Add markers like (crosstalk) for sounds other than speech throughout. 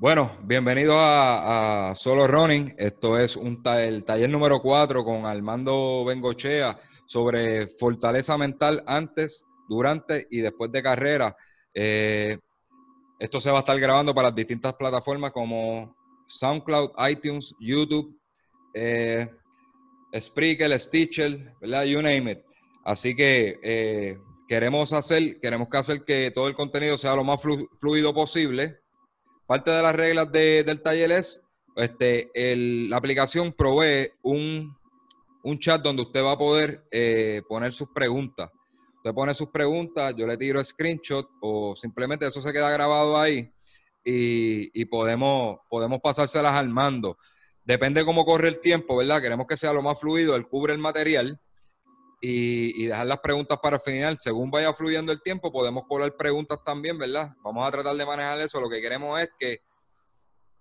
Bueno, bienvenidos a, Solo Running. Esto es un el taller número 4 con Armando Bengochea sobre fortaleza mental antes, durante y después de carrera. Eh, esto se va a estar grabando para las distintas plataformas como SoundCloud, iTunes, YouTube, eh, Spreaker, Stitcher, ¿verdad? You name it. Así que eh, queremos hacer, queremos que hacer que todo el contenido sea lo más fluido posible Parte de las reglas del taller es, este, la aplicación provee un, chat donde usted va a poder eh, poner sus preguntas. Usted pone sus preguntas, yo le tiro screenshot o simplemente eso se queda grabado ahí y, podemos, podemos pasárselas al mando. Depende cómo corre el tiempo, ¿verdad? Queremos que sea lo más fluido, él cubre el material y, dejar las preguntas para el final. Según vaya fluyendo el tiempo, podemos colar preguntas también, ¿verdad? Vamos a tratar de manejar eso. Lo que queremos es que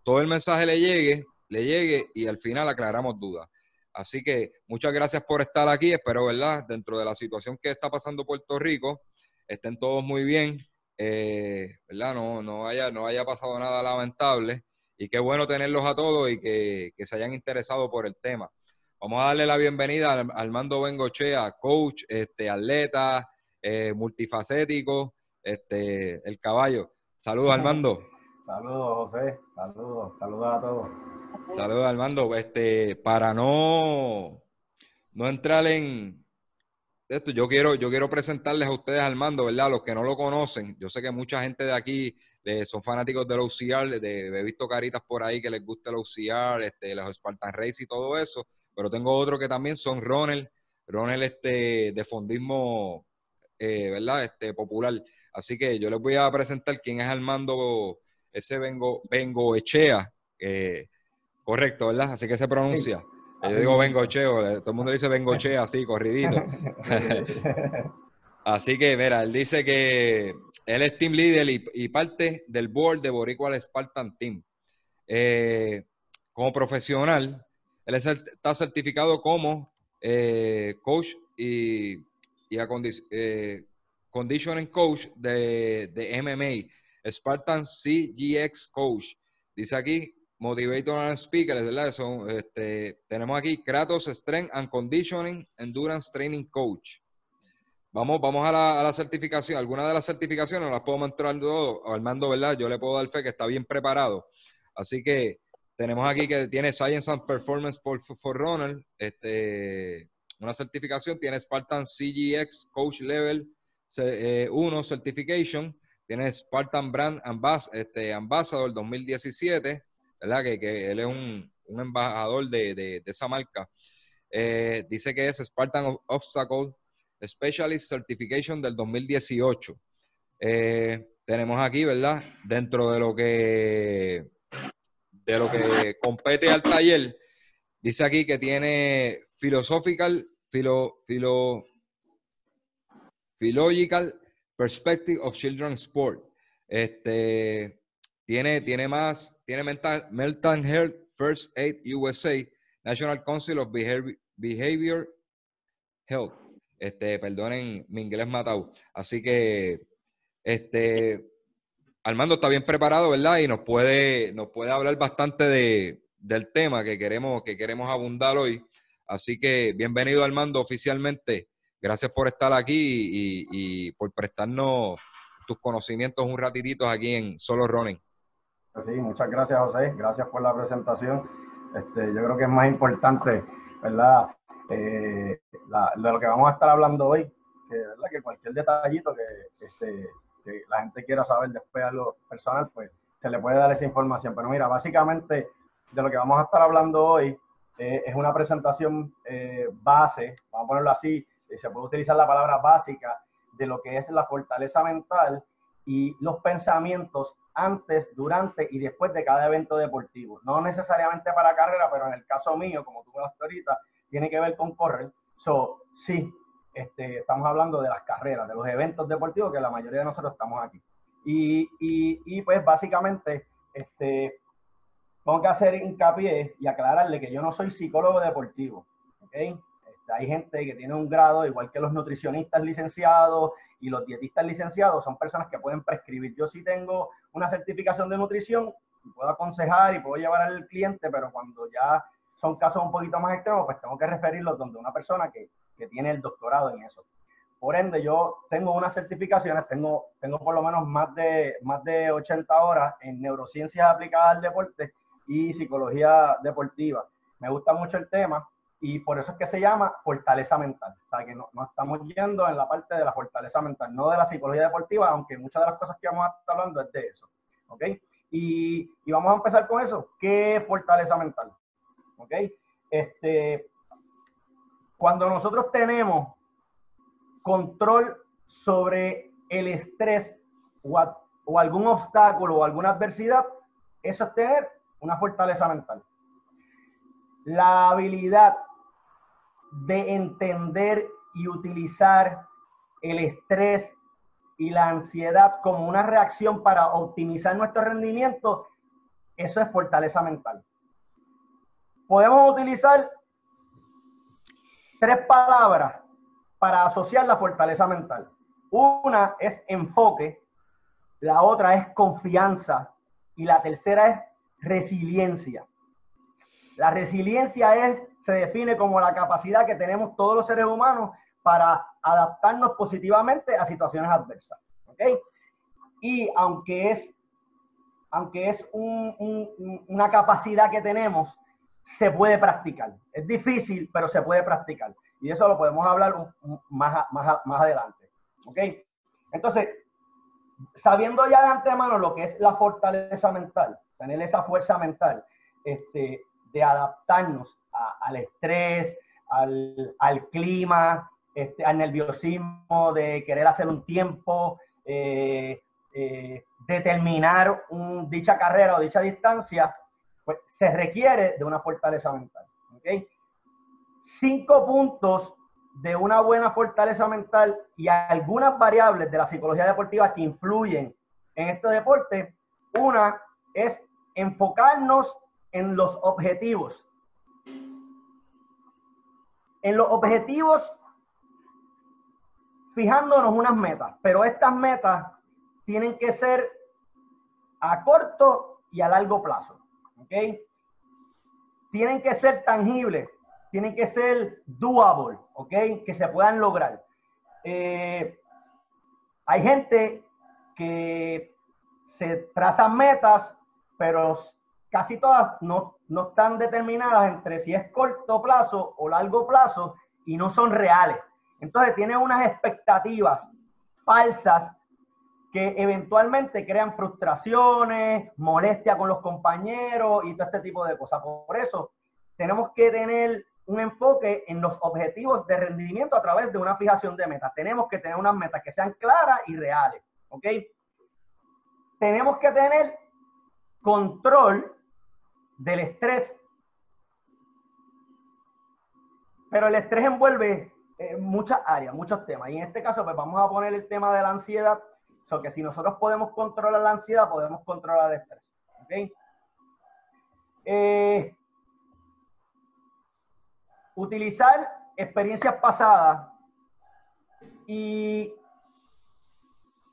todo el mensaje le llegue, le llegue y al final aclaramos dudas. Así que muchas gracias por estar aquí. Espero, ¿verdad? Dentro de la situación que está pasando Puerto Rico, estén todos muy bien, eh, ¿verdad? No, no, haya, no haya pasado nada lamentable. Y qué bueno tenerlos a todos y que, que se hayan interesado por el tema. Vamos a darle la bienvenida a Armando Bengochea, coach, este, atleta, eh, multifacético, este, el caballo. Saludos, Armando. Saludos, José. Saludos, saludos a todos. Saludos, Armando. Este, para no, no entrar en esto, yo quiero, yo quiero presentarles a ustedes, Armando, ¿verdad? Los que no lo conocen. Yo sé que mucha gente de aquí eh, son fanáticos del OCR, de, he visto caritas por ahí que les gusta el OCR, este, los Spartan Race y todo eso pero tengo otro que también son Ronald, Ronald este, de fondismo, eh, ¿verdad? Este, popular. Así que yo les voy a presentar quién es Armando, ese Vengo, Vengo Echea, correcto, ¿verdad? Así que se pronuncia. Yo digo Bengocheo, eh, todo el mundo dice Bengochea, así, corridito. (laughs) así que, mira, él dice que él es team leader y, parte del board de Boricua Spartan Team. Eh, como profesional, él está certificado como eh, coach y, y eh, conditioning coach de, MMA, Spartan CGX Coach. Dice aquí, Motivator and Speaker, ¿verdad? Son, este, tenemos aquí Kratos Strength and Conditioning Endurance Training Coach. Vamos, vamos a la, a certificación. Algunas de las certificaciones las podemos entrar todo. Armando, ¿verdad? Yo le puedo dar fe que está bien preparado. Así que tenemos aquí que tiene Science and Performance for, for Ronald, este, una certificación, tiene Spartan CGX Coach Level 1 eh, Certification, tiene Spartan Brand este, Ambassador 2017, ¿verdad? Que, que él es un, un embajador de, de, esa marca. Eh, dice que es Spartan Obstacle Specialist Certification del 2018. Eh, tenemos aquí, ¿verdad? Dentro de lo que de lo que compete al taller, dice aquí que tiene philosophical, philo, philo, philological perspective of children's sport. Este, tiene, tiene más, tiene mental, mental health first aid USA, National Council of Behavior, Behavior Health. Este, perdonen mi inglés matado. Así que, este, Armando está bien preparado, ¿verdad? Y nos puede, nos puede hablar bastante de, del tema que queremos, que queremos abundar hoy. Así que bienvenido, Armando, oficialmente. Gracias por estar aquí y, por prestarnos tus conocimientos un ratitito aquí en Solo Running. Pues sí, muchas gracias, José. Gracias por la presentación. Este, yo creo que es más importante, ¿verdad? Eh, de lo que vamos a estar hablando hoy, que, ¿verdad? que cualquier detallito que este, la gente quiera saber después a lo personal, pues se le puede dar esa información. Pero mira, básicamente de lo que vamos a estar hablando hoy eh, es una presentación eh, base, vamos a ponerlo así, se puede utilizar la palabra básica de lo que es la fortaleza mental y los pensamientos antes, durante y después de cada evento deportivo. No necesariamente para carrera, pero en el caso mío, como tú me ahorita, tiene que ver con correr. So, sí, este, estamos hablando de las carreras, de los eventos deportivos, que la mayoría de nosotros estamos aquí. Y, y, pues básicamente, este, tengo que hacer hincapié y aclararle que yo no soy psicólogo deportivo. ¿okay? Este, hay gente que tiene un grado, igual que los nutricionistas licenciados y los dietistas licenciados, son personas que pueden prescribir. Yo sí tengo una certificación de nutrición, puedo aconsejar y puedo llevar al cliente, pero cuando ya son casos un poquito más extremos, pues tengo que referirlos donde una persona que, que tiene el doctorado en eso. Por ende, yo tengo unas certificaciones, tengo, tengo por lo menos más de, más de 80 horas en neurociencias aplicadas al deporte y psicología deportiva. Me gusta mucho el tema y por eso es que se llama fortaleza mental. O sea, que no, estamos yendo en la parte de la fortaleza mental, no de la psicología deportiva, aunque muchas de las cosas que vamos a estar hablando es de eso. ¿Ok? Y, y vamos a empezar con eso. ¿Qué es fortaleza mental? ¿Ok? Este, cuando nosotros tenemos control sobre el estrés o, algún obstáculo o alguna adversidad, eso es tener una fortaleza mental. La habilidad de entender y utilizar el estrés y la ansiedad como una reacción para optimizar nuestro rendimiento, eso es fortaleza mental. Podemos utilizar tres palabras para asociar la fortaleza mental. Una es enfoque, la otra es confianza y la tercera es resiliencia. La resiliencia es, se define como la capacidad que tenemos todos los seres humanos para adaptarnos positivamente a situaciones adversas. Y aunque es, aunque es una capacidad que tenemos, se puede practicar. Es difícil, pero se puede practicar. Y eso lo podemos hablar más, más, más adelante. ¿Ok? Entonces, sabiendo ya de antemano lo que es la fortaleza mental, tener esa fuerza mental este, de adaptarnos al estrés, al, al clima, este, al nerviosismo, de querer hacer un tiempo, eh, eh, determinar un, dicha carrera o dicha distancia, pues se requiere de una fortaleza mental. ¿okay? Cinco puntos de una buena fortaleza mental y algunas variables de la psicología deportiva que influyen en este deporte. Una es enfocarnos en los objetivos. En los objetivos, fijándonos unas metas, pero estas metas tienen que ser a corto y a largo plazo. ¿Ok? Tienen que ser tangibles, tienen que ser doable, ¿ok? Que se puedan lograr. Eh, hay gente que se trazan metas, pero casi todas no, no están determinadas entre si es corto plazo o largo plazo y no son reales. Entonces tienen unas expectativas falsas que eventualmente crean frustraciones, molestia con los compañeros y todo este tipo de cosas. Por eso tenemos que tener un enfoque en los objetivos de rendimiento a través de una fijación de metas. Tenemos que tener unas metas que sean claras y reales. ¿Ok? Tenemos que tener control del estrés. Pero el estrés envuelve eh, muchas áreas, muchos temas. Y en este caso, pues vamos a poner el tema de la ansiedad So que si nosotros podemos controlar la ansiedad, podemos controlar el estrés. ¿okay? Eh, utilizar experiencias pasadas y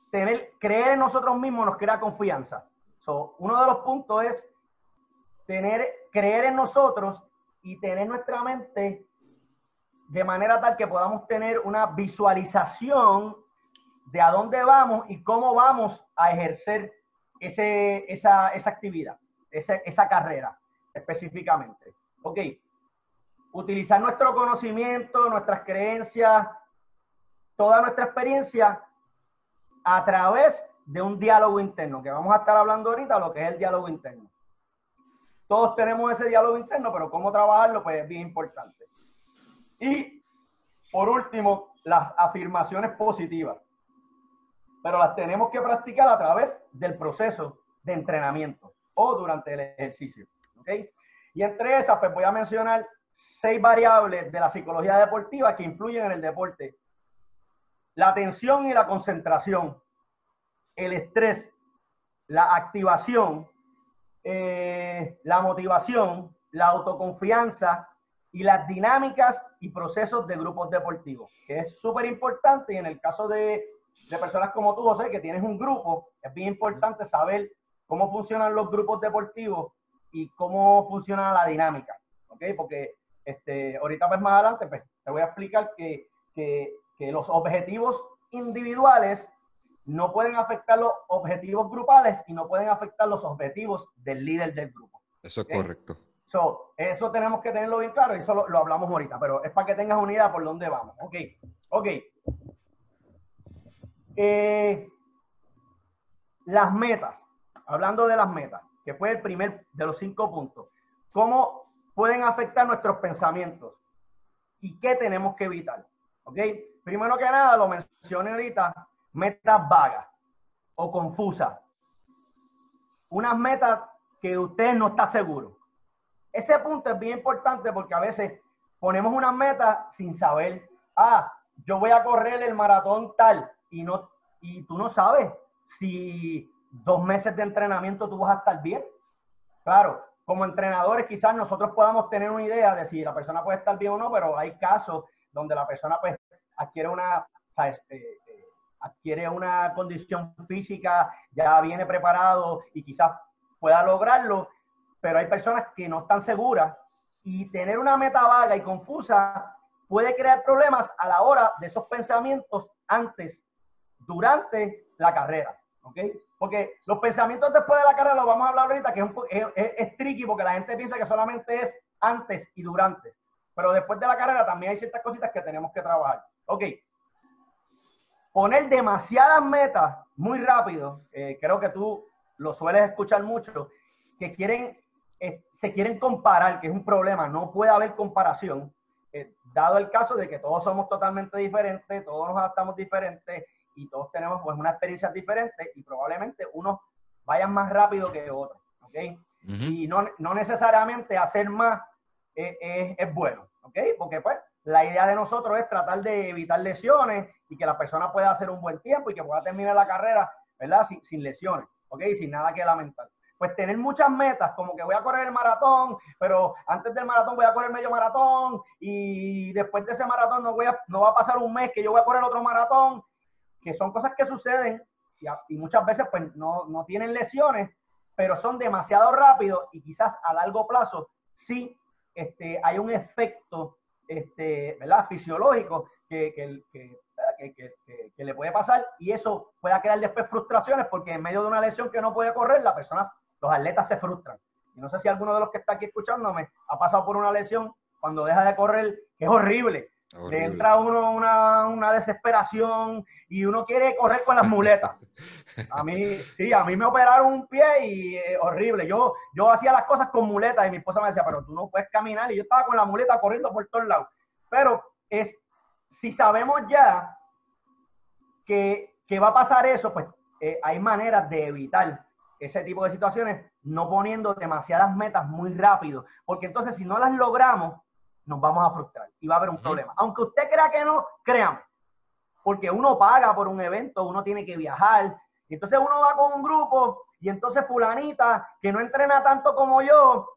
tener, creer en nosotros mismos nos crea confianza. So, uno de los puntos es tener, creer en nosotros y tener nuestra mente de manera tal que podamos tener una visualización de a dónde vamos y cómo vamos a ejercer ese, esa, esa actividad, esa, esa carrera específicamente. Ok, utilizar nuestro conocimiento, nuestras creencias, toda nuestra experiencia a través de un diálogo interno, que vamos a estar hablando ahorita, lo que es el diálogo interno. Todos tenemos ese diálogo interno, pero cómo trabajarlo, pues es bien importante. Y por último, las afirmaciones positivas pero las tenemos que practicar a través del proceso de entrenamiento o durante el ejercicio. ¿okay? Y entre esas, pues voy a mencionar seis variables de la psicología deportiva que influyen en el deporte. La atención y la concentración, el estrés, la activación, eh, la motivación, la autoconfianza y las dinámicas y procesos de grupos deportivos, que es súper importante y en el caso de de personas como tú, José, que tienes un grupo, es bien importante saber cómo funcionan los grupos deportivos y cómo funciona la dinámica, ¿ok? Porque este, ahorita pues más adelante pues, te voy a explicar que, que, que los objetivos individuales no pueden afectar los objetivos grupales y no pueden afectar los objetivos del líder del grupo. Eso es correcto. So, eso tenemos que tenerlo bien claro y eso lo, hablamos ahorita, pero es para que tengas una idea por dónde vamos. Ok, ok. Eh, las metas, hablando de las metas, que fue el primer de los cinco puntos. ¿Cómo pueden afectar nuestros pensamientos? ¿Y qué tenemos que evitar? ¿Ok? Primero que nada, lo mencioné ahorita, metas vagas o confusas. Unas metas que usted no está seguro. Ese punto es bien importante porque a veces ponemos unas metas sin saber, ah, yo voy a correr el maratón tal y no y tú no sabes si dos meses de entrenamiento tú vas a estar bien. Claro, como entrenadores quizás nosotros podamos tener una idea de si la persona puede estar bien o no, pero hay casos donde la persona pues adquiere una, ¿sabes? Eh, adquiere una condición física, ya viene preparado y quizás pueda lograrlo, pero hay personas que no están seguras y tener una meta vaga y confusa puede crear problemas a la hora de esos pensamientos antes, durante la carrera. ¿ok? Porque los pensamientos después de la carrera, lo vamos a hablar ahorita, que es, es, tricky porque la gente piensa que solamente es antes y durante. Pero después de la carrera también hay ciertas cositas que tenemos que trabajar. Ok, poner demasiadas metas muy rápido, eh, creo que tú lo sueles escuchar mucho, que quieren, eh, se quieren comparar, que es un problema, no puede haber comparación, eh, dado el caso de que todos somos totalmente diferentes, todos nos adaptamos diferentes y todos tenemos pues una experiencia diferente y probablemente unos vayan más rápido que otros, ¿ok? Y no, no, necesariamente hacer más es, es bueno, ¿ok? Porque pues la idea de nosotros es tratar de evitar lesiones y que la persona pueda hacer un buen tiempo y que pueda terminar la carrera, ¿verdad? Sin, lesiones, ¿ok? Sin nada que lamentar. Pues tener muchas metas, como que voy a correr el maratón, pero antes del maratón voy a correr medio maratón y después de ese maratón no, voy a, no va a pasar un mes que yo voy a correr otro maratón, que son cosas que suceden y, muchas veces pues no, no tienen lesiones, pero son demasiado rápidos y quizás a largo plazo sí este, hay un efecto este, ¿verdad? fisiológico que, que, que, le puede pasar y eso puede crear después frustraciones porque en medio de una lesión que no puede correr, las personas, los atletas se frustran. Y no sé si alguno de los que está aquí escuchándome ha pasado por una lesión cuando deja de correr, que es horrible. Le entra uno una, una, desesperación y uno quiere correr con las muletas. (laughs) A mí, sí, a mí me operaron un pie y eh, horrible. Yo, yo hacía las cosas con muletas y mi esposa me decía, pero tú no puedes caminar. Y yo estaba con la muleta corriendo por todos lados. Pero es, si sabemos ya que, que va a pasar eso, pues eh, hay maneras de evitar ese tipo de situaciones no poniendo demasiadas metas muy rápido. Porque entonces si no las logramos, nos vamos a frustrar y va a haber un problema. Aunque usted crea que no, créame. Porque uno paga por un evento, uno tiene que viajar. Y entonces uno va con un grupo y entonces fulanita, que no entrena tanto como yo,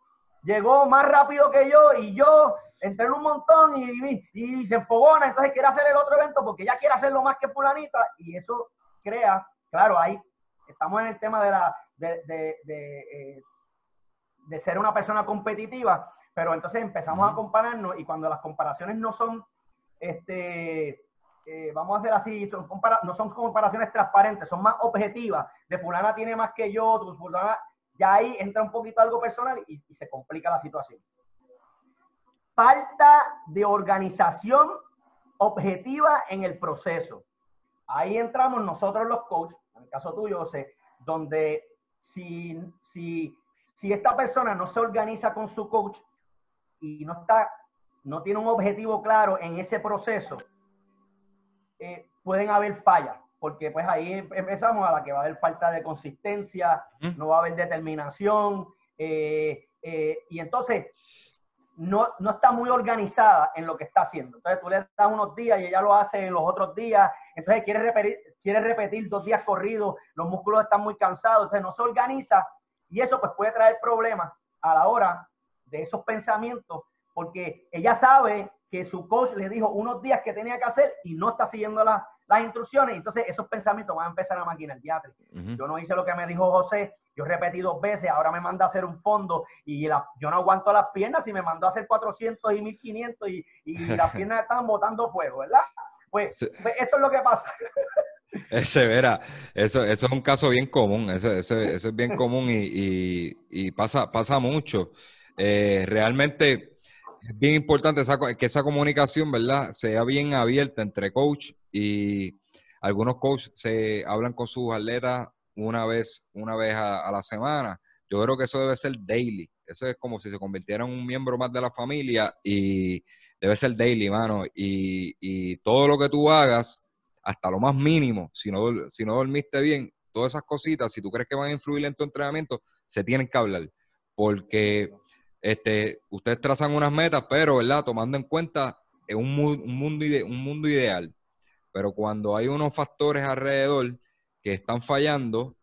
llegó más rápido que yo y yo entreno un montón y, y, se enfogona, entonces quiere hacer el otro evento porque ya quiere hacerlo más que fulanita y eso crea, claro, ahí estamos en el tema de la de, de, de, eh, de ser una persona competitiva, pero entonces empezamos a compararnos y cuando las comparaciones no son, este, eh, vamos a hacer así, son no son comparaciones transparentes, son más objetivas, de fulana tiene más que yo, tu fulana, ya ahí entra un poquito algo personal y, se complica la situación. Falta de organización objetiva en el proceso. Ahí entramos nosotros los coaches, en el caso tuyo, José, donde si, si, si esta persona no se organiza con su coach, y no está, no tiene un objetivo claro en ese proceso, eh, pueden haber fallas, porque pues ahí empezamos a la que va a haber falta de consistencia, no va a haber determinación, eh, eh, y entonces no, no, está muy organizada en lo que está haciendo. Entonces tú le das unos días y ella lo hace en los otros días, entonces quiere repetir, quiere repetir dos días corridos, los músculos están muy cansados, entonces no se organiza y eso pues puede traer problemas a la hora de esos pensamientos, porque ella sabe que su coach le dijo unos días que tenía que hacer y no está siguiendo las instrucciones, entonces esos pensamientos van a empezar a maquinar. Yo no hice lo que me dijo José, yo repetí dos veces, ahora me manda a hacer un fondo y yo no aguanto las piernas y me mandó a hacer 400 y 1500 y, y (laughs) las piernas están botando fuego, ¿verdad? Pues, pues eso es lo que pasa. (laughs) Ese, verá, eso, eso es un caso bien común, eso, eso, es bien común y, y, pasa, pasa mucho. Eh, realmente es bien importante que esa comunicación, ¿verdad?, sea bien abierta entre coach y algunos coaches se hablan con sus atletas una vez, una vez a, la semana. Yo creo que eso debe ser daily. Eso es como si se convirtiera en un miembro más de la familia y debe ser daily, mano. Y, y todo lo que tú hagas, hasta lo más mínimo, si no, si no dormiste bien, todas esas cositas, si tú crees que van a influir en tu entrenamiento, se tienen que hablar. Porque este, ustedes trazan unas metas, pero, ¿verdad? Tomando en cuenta un, mundo, un mundo ideal. Pero cuando hay unos factores alrededor que están fallando,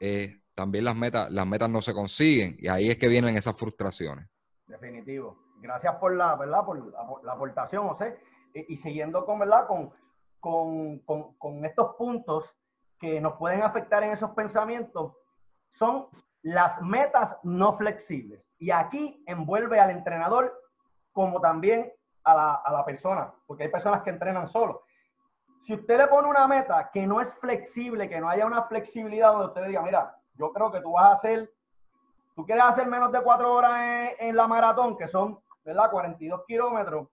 eh, también las metas, las metas no se consiguen. Y ahí es que vienen esas frustraciones. Definitivo. Gracias por la, ¿verdad? Por la, aportación, José. Y, y, siguiendo con, ¿verdad? Con, con, con, con estos puntos que nos pueden afectar en esos pensamientos, son las metas no flexibles. Y aquí envuelve al entrenador como también a la, a la persona, porque hay personas que entrenan solo. Si usted le pone una meta que no es flexible, que no haya una flexibilidad donde usted diga, mira, yo creo que tú vas a hacer, tú quieres hacer menos de cuatro horas en, en la maratón, que son, ¿verdad? 42 kilómetros,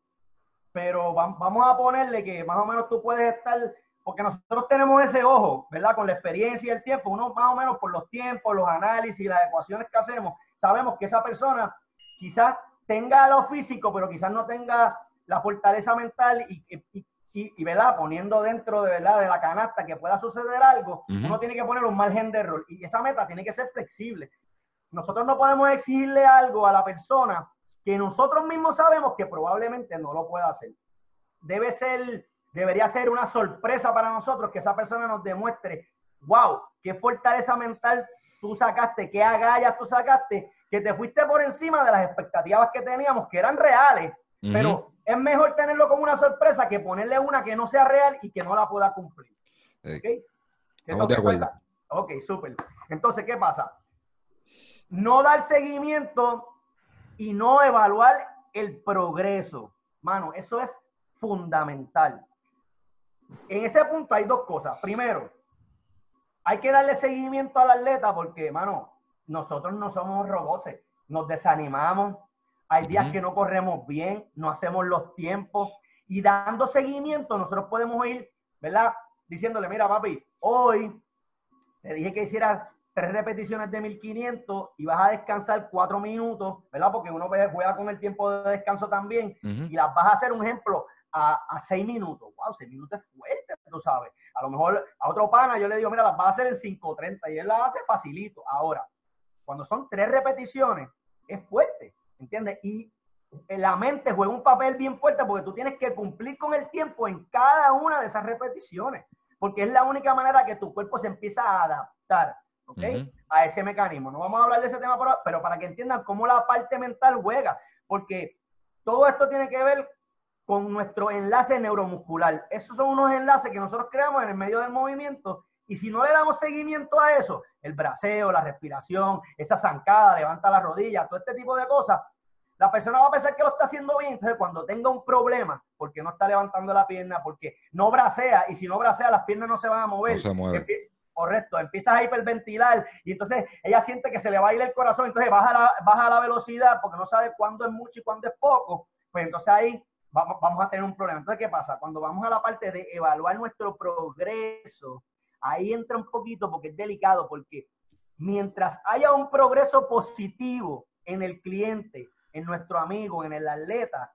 pero vamos a ponerle que más o menos tú puedes estar porque nosotros tenemos ese ojo, ¿verdad? Con la experiencia y el tiempo, uno más o menos por los tiempos, los análisis, las ecuaciones que hacemos, sabemos que esa persona quizás tenga lo físico, pero quizás no tenga la fortaleza mental y, y, y, ¿verdad? Poniendo dentro de, ¿verdad? de la canasta que pueda suceder algo, uno tiene que poner un margen de error y esa meta tiene que ser flexible. Nosotros no podemos exigirle algo a la persona que nosotros mismos sabemos que probablemente no lo pueda hacer. Debe ser debería ser una sorpresa para nosotros que esa persona nos demuestre, wow, qué fortaleza mental tú sacaste, qué agallas tú sacaste, que te fuiste por encima de las expectativas que teníamos, que eran reales, pero es mejor tenerlo como una sorpresa que ponerle una que no sea real y que no la pueda cumplir. ¿Ok? Estamos de acuerdo. Ok, súper. Entonces, ¿qué pasa? No dar seguimiento y no evaluar el progreso. Mano, eso es fundamental. En ese punto hay dos cosas. Primero, hay que darle seguimiento al atleta porque, mano, nosotros no somos robots, nos desanimamos, hay días que no corremos bien, no hacemos los tiempos y dando seguimiento nosotros podemos ir, ¿verdad? Diciéndole, mira, papi, hoy te dije que hicieras tres repeticiones de 1500 y vas a descansar cuatro minutos, ¿verdad? Porque uno juega con el tiempo de descanso también y las vas a hacer un ejemplo a, seis minutos. Wow, seis minutos es fuerte, tú sabes. A lo mejor a otro pana yo le digo, mira, las va a hacer en 5.30 y él las hace facilito. Ahora, cuando son tres repeticiones, es fuerte, ¿entiendes? Y la mente juega un papel bien fuerte porque tú tienes que cumplir con el tiempo en cada una de esas repeticiones, porque es la única manera que tu cuerpo se empieza a adaptar, ¿ok? A ese mecanismo. No vamos a hablar de ese tema, pero para que entiendan cómo la parte mental juega, porque todo esto tiene que ver con nuestro enlace neuromuscular. Esos son unos enlaces que nosotros creamos en el medio del movimiento y si no le damos seguimiento a eso, el braceo, la respiración, esa zancada, levanta la rodilla, todo este tipo de cosas, la persona va a pensar que lo está haciendo bien. Entonces, cuando tenga un problema, porque no está levantando la pierna, porque no bracea, y si no bracea, las piernas no se van a mover. correcto, empiezas a hiperventilar y entonces ella siente que se le va a ir el corazón, entonces baja la, baja la velocidad porque no sabe cuándo es mucho y cuándo es poco. Pues entonces ahí vamos, a tener un problema. Entonces, ¿qué pasa? Cuando vamos a la parte de evaluar nuestro progreso, ahí entra un poquito porque es delicado, porque mientras haya un progreso positivo en el cliente, en nuestro amigo, en el atleta,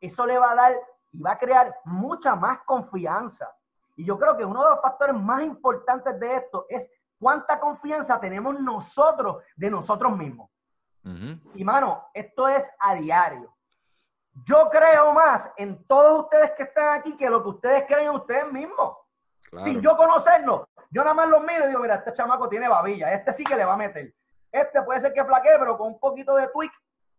eso le va a dar y va a crear mucha más confianza. Y yo creo que uno de los factores más importantes de esto es cuánta confianza tenemos nosotros de nosotros mismos. Y mano, esto es a diario. Yo creo más en todos ustedes que están aquí que lo que ustedes creen en ustedes mismos. Sin yo conocernos, yo nada más los miro y digo, mira, este chamaco tiene babilla, este sí que le va a meter. Este puede ser que flaquee, pero con un poquito de tweak,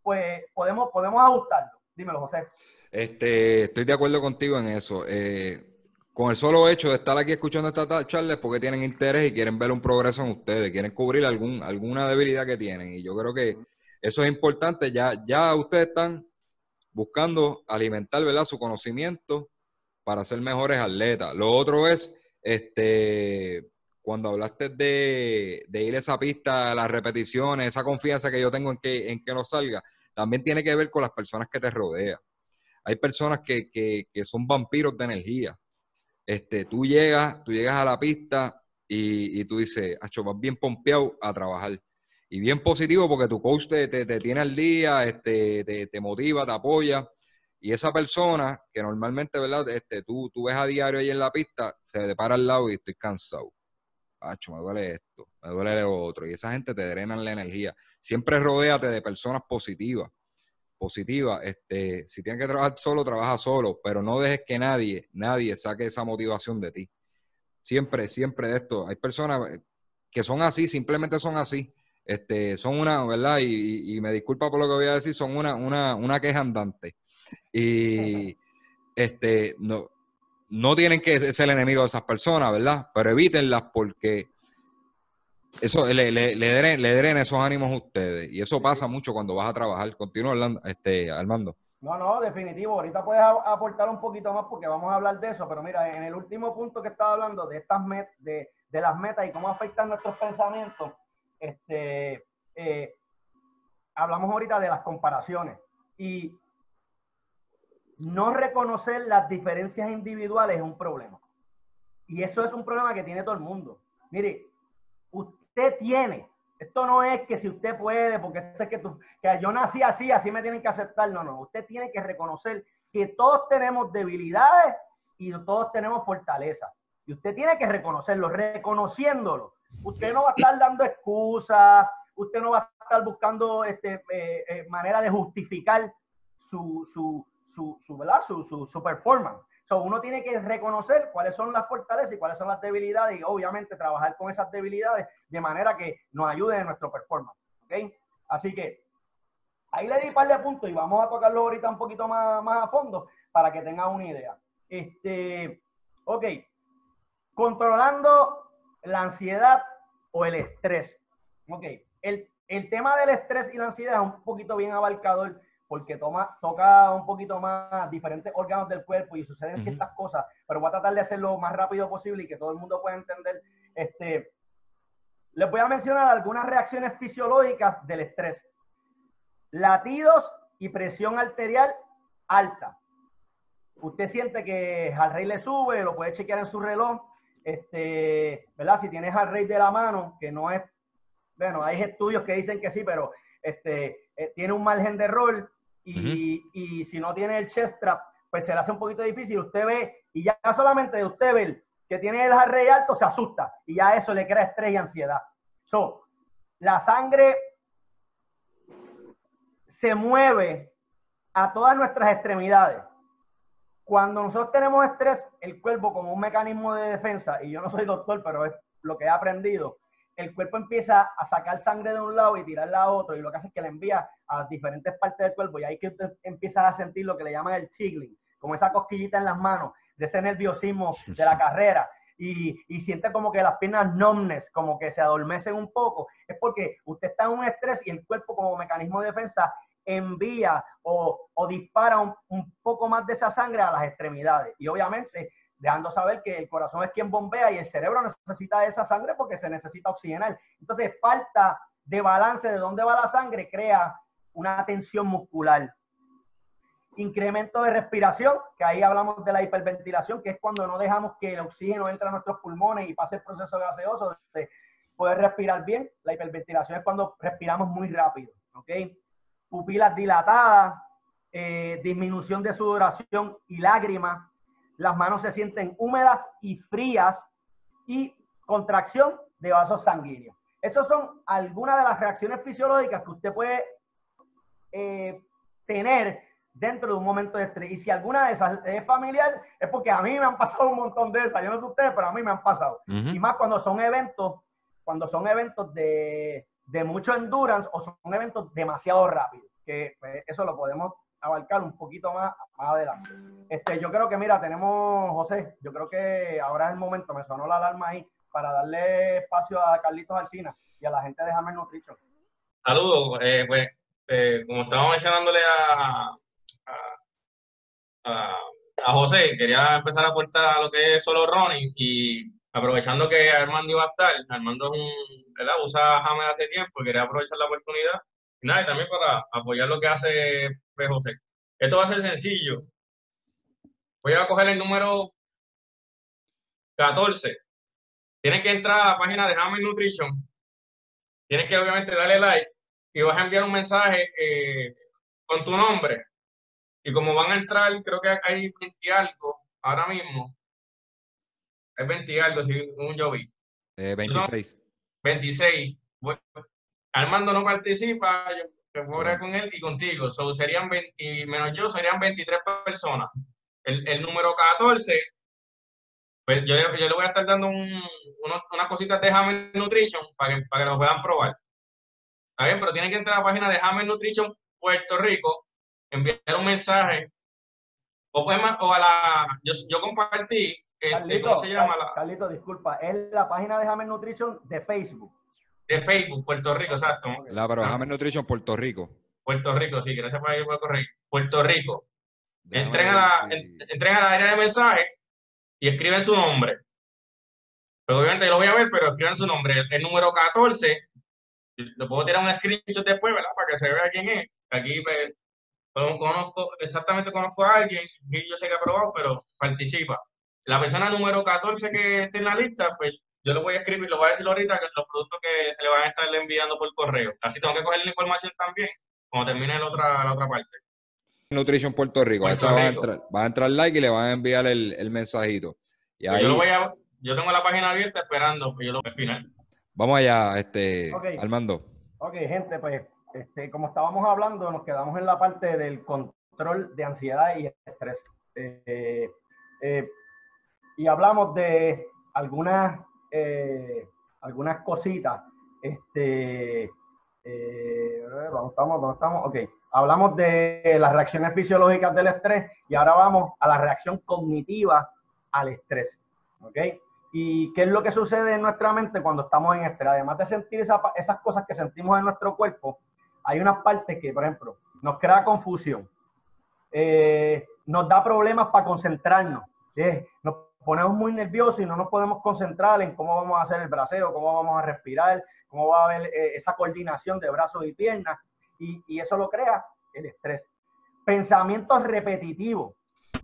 pues podemos, podemos ajustarlo. Dímelo, José. Este, estoy de acuerdo contigo en eso. Eh, con el solo hecho de estar aquí escuchando esta charla es porque tienen interés y quieren ver un progreso en ustedes, quieren cubrir algún, alguna debilidad que tienen. Y yo creo que eso es importante. Ya, ya ustedes están buscando alimentar ¿verdad? su conocimiento para ser mejores atletas. Lo otro es, este, cuando hablaste de, ir a esa pista, las repeticiones, esa confianza que yo tengo en que, en que no salga, también tiene que ver con las personas que te rodean. Hay personas que, que son vampiros de energía este, tú llegas, tú llegas a la pista y, tú dices, Acho, vas bien pompeado a trabajar. Y bien positivo porque tu coach te, te, tiene al día, este, te, te, motiva, te apoya. Y esa persona que normalmente, ¿verdad? Este, tú, tú ves a diario ahí en la pista, se te para al lado y estoy cansado. Acho, me duele esto, me duele otro. Y esa gente te drena la energía. Siempre rodéate de personas positivas positiva, este, si tienes que trabajar solo, trabaja solo, pero no dejes que nadie, nadie saque esa motivación de ti. Siempre, siempre esto. Hay personas que son así, simplemente son así. Este, son una, ¿verdad? Y, me disculpa por lo que voy a decir, son una, una, una queja andante. Y este, no, no tienen que ser el enemigo de esas personas, ¿verdad? Pero evítenlas porque eso le, le, le, esos ánimos a ustedes. Y eso pasa mucho cuando vas a trabajar. Continúa hablando, este, Armando. No, no, definitivo. Ahorita puedes aportar un poquito más porque vamos a hablar de eso. Pero mira, en el último punto que estaba hablando de estas met de, de, las metas y cómo afectan nuestros pensamientos, este, eh, hablamos ahorita de las comparaciones. Y no reconocer las diferencias individuales es un problema. Y eso es un problema que tiene todo el mundo. Mire, usted tiene. Esto no es que si usted puede, porque es que, tú, que yo nací así, así me tienen que aceptar. No, no. Usted tiene que reconocer que todos tenemos debilidades y todos tenemos fortaleza. Y usted tiene que reconocerlo, reconociéndolo. Usted no va a estar dando excusas, usted no va a estar buscando este, eh, eh, manera de justificar su, su, su, su, ¿verdad? su, performance uno tiene que reconocer cuáles son las fortalezas y cuáles son las debilidades y obviamente trabajar con esas debilidades de manera que nos ayuden en nuestro performance. ¿okay? Así que ahí le di un par de puntos y vamos a tocarlo ahorita un poquito más, más a fondo para que tengan una idea. Este, ok, controlando la ansiedad o el estrés. Ok, el, el tema del estrés y la ansiedad es un poquito bien abarcador porque toma, toca un poquito más diferentes órganos del cuerpo y suceden ciertas cosas, pero voy a tratar de hacerlo lo más rápido posible y que todo el mundo pueda entender. Este, les voy a mencionar algunas reacciones fisiológicas del estrés. Latidos y presión arterial alta. Usted siente que al rey le sube, lo puede chequear en su reloj. Este, ¿verdad? Si tienes al rey de la mano, que no es, bueno, hay estudios que dicen que sí, pero este, eh, tiene un margen de error y, si no tiene el chest strap, pues se le hace un poquito difícil. Usted ve, y ya solamente de usted ver que tiene el rate alto, se asusta. Y ya eso le crea estrés y ansiedad. So, la sangre se mueve a todas nuestras extremidades. Cuando nosotros tenemos estrés, el cuerpo como un mecanismo de defensa, y yo no soy doctor, pero es lo que he aprendido, el cuerpo empieza a sacar sangre de un lado y tirarla a otro, y lo que hace es que la envía a diferentes partes del cuerpo, y ahí que usted empieza a sentir lo que le llaman el tingling, como esa cosquillita en las manos, de ese nerviosismo de la carrera, y, y, siente como que las piernas numbness, como que se adormecen un poco, es porque usted está en un estrés y el cuerpo como mecanismo de defensa envía o, dispara un, poco más de esa sangre a las extremidades. Y obviamente dejando saber que el corazón es quien bombea y el cerebro necesita esa sangre porque se necesita oxigenar. Entonces, falta de balance de dónde va la sangre crea una tensión muscular. Incremento de respiración, que ahí hablamos de la hiperventilación, que es cuando no dejamos que el oxígeno entre a nuestros pulmones y pase el proceso gaseoso de poder respirar bien. La hiperventilación es cuando respiramos muy rápido, ¿ok? Pupilas dilatadas, eh, disminución de sudoración y lágrimas, las manos se sienten húmedas y frías y contracción de vasos sanguíneos. Esas son algunas de las reacciones fisiológicas que usted puede eh, tener dentro de un momento de estrés. Y si alguna de esas es familiar, es porque a mí me han pasado un montón de esas. Yo no sé ustedes, pero a mí me han pasado. Y más cuando son eventos, cuando son eventos de, de mucho endurance o son eventos demasiado rápidos. Que pues, eso lo podemos abarcar un poquito más, adelante. Este, yo creo que, mira, tenemos, José, yo creo que ahora es el momento, me sonó la alarma ahí, para darle espacio a Carlitos Alcina y a la gente de Hammer Nutrition. Saludos, eh, pues, eh, como estábamos mencionándole a, a, a, José, quería empezar a aportar a lo que es solo running y aprovechando que Armando iba a estar, Armando es un, ¿verdad? Usa Hammer hace tiempo y quería aprovechar la oportunidad nada, también para apoyar lo que hace José. Esto va a ser sencillo. Voy a coger el número 14. Tienes que entrar a la página de Hammer Nutrition. Tienes que obviamente darle like y vas a enviar un mensaje eh, con tu nombre. Y como van a entrar, creo que hay 20 algo ahora mismo. Hay 20 algo, según yo vi. 26. 26. Armando no participa, yo voy a hablar con él y contigo. So, serían 20, menos yo, serían 23 personas. El, el número 14, pues yo, yo, le voy a estar dando un, unas cositas de Hammer Nutrition para que, para que lo puedan probar. Está bien, pero tienen que entrar a la página de Hammer Nutrition Puerto Rico, enviar un mensaje, o, pues, o a la, yo, yo compartí, este, ¿cómo se llama? Carlito, disculpa, es la página de Hammer Nutrition de Facebook de Facebook, Puerto Rico, exacto. La pero Hammer Nutrition Puerto Rico. Puerto Rico, sí, gracias por, por correr. Puerto Rico. Entren a, la, entren a la área de mensaje y escriben su nombre. Pero obviamente yo lo voy a ver, pero escriban su nombre. El, número 14, lo puedo tirar un screenshot después, ¿verdad? Para que se vea quién es. Aquí pues, conozco, exactamente conozco a alguien, y yo sé que ha probado, pero participa. La persona número 14 que esté en la lista, pues yo lo voy a escribir, lo voy a decir ahorita, que los productos que se le van a estar enviando por correo. Así tengo que coger la información también cuando termine la otra, la otra parte. Nutrition Puerto Rico. Va, a entrar, va a entrar like y le van a enviar el, el mensajito. Y pues yo, lo voy a, yo tengo la página abierta esperando que yo lo al final. Vamos allá, este, Armando. Ok, gente, pues este, como estábamos hablando, nos quedamos en la parte del control de ansiedad y estrés. Eh, eh, y hablamos de algunas eh, algunas cositas. Este, eh, ¿dónde estamos? ¿Dónde estamos? Ok, hablamos de las reacciones fisiológicas del estrés y ahora vamos a la reacción cognitiva al estrés. ¿Ok? ¿Y qué es lo que sucede en nuestra mente cuando estamos en estrés? Además de sentir esas cosas que sentimos en nuestro cuerpo, hay unas partes que, por ejemplo, nos crea confusión, eh, nos da problemas para concentrarnos, nos ponemos muy nerviosos y no nos podemos concentrar en cómo vamos a hacer el braceo, cómo vamos a respirar, cómo va a haber eh, esa coordinación de brazos y piernas. Y, y, eso lo crea el estrés. Pensamientos repetitivos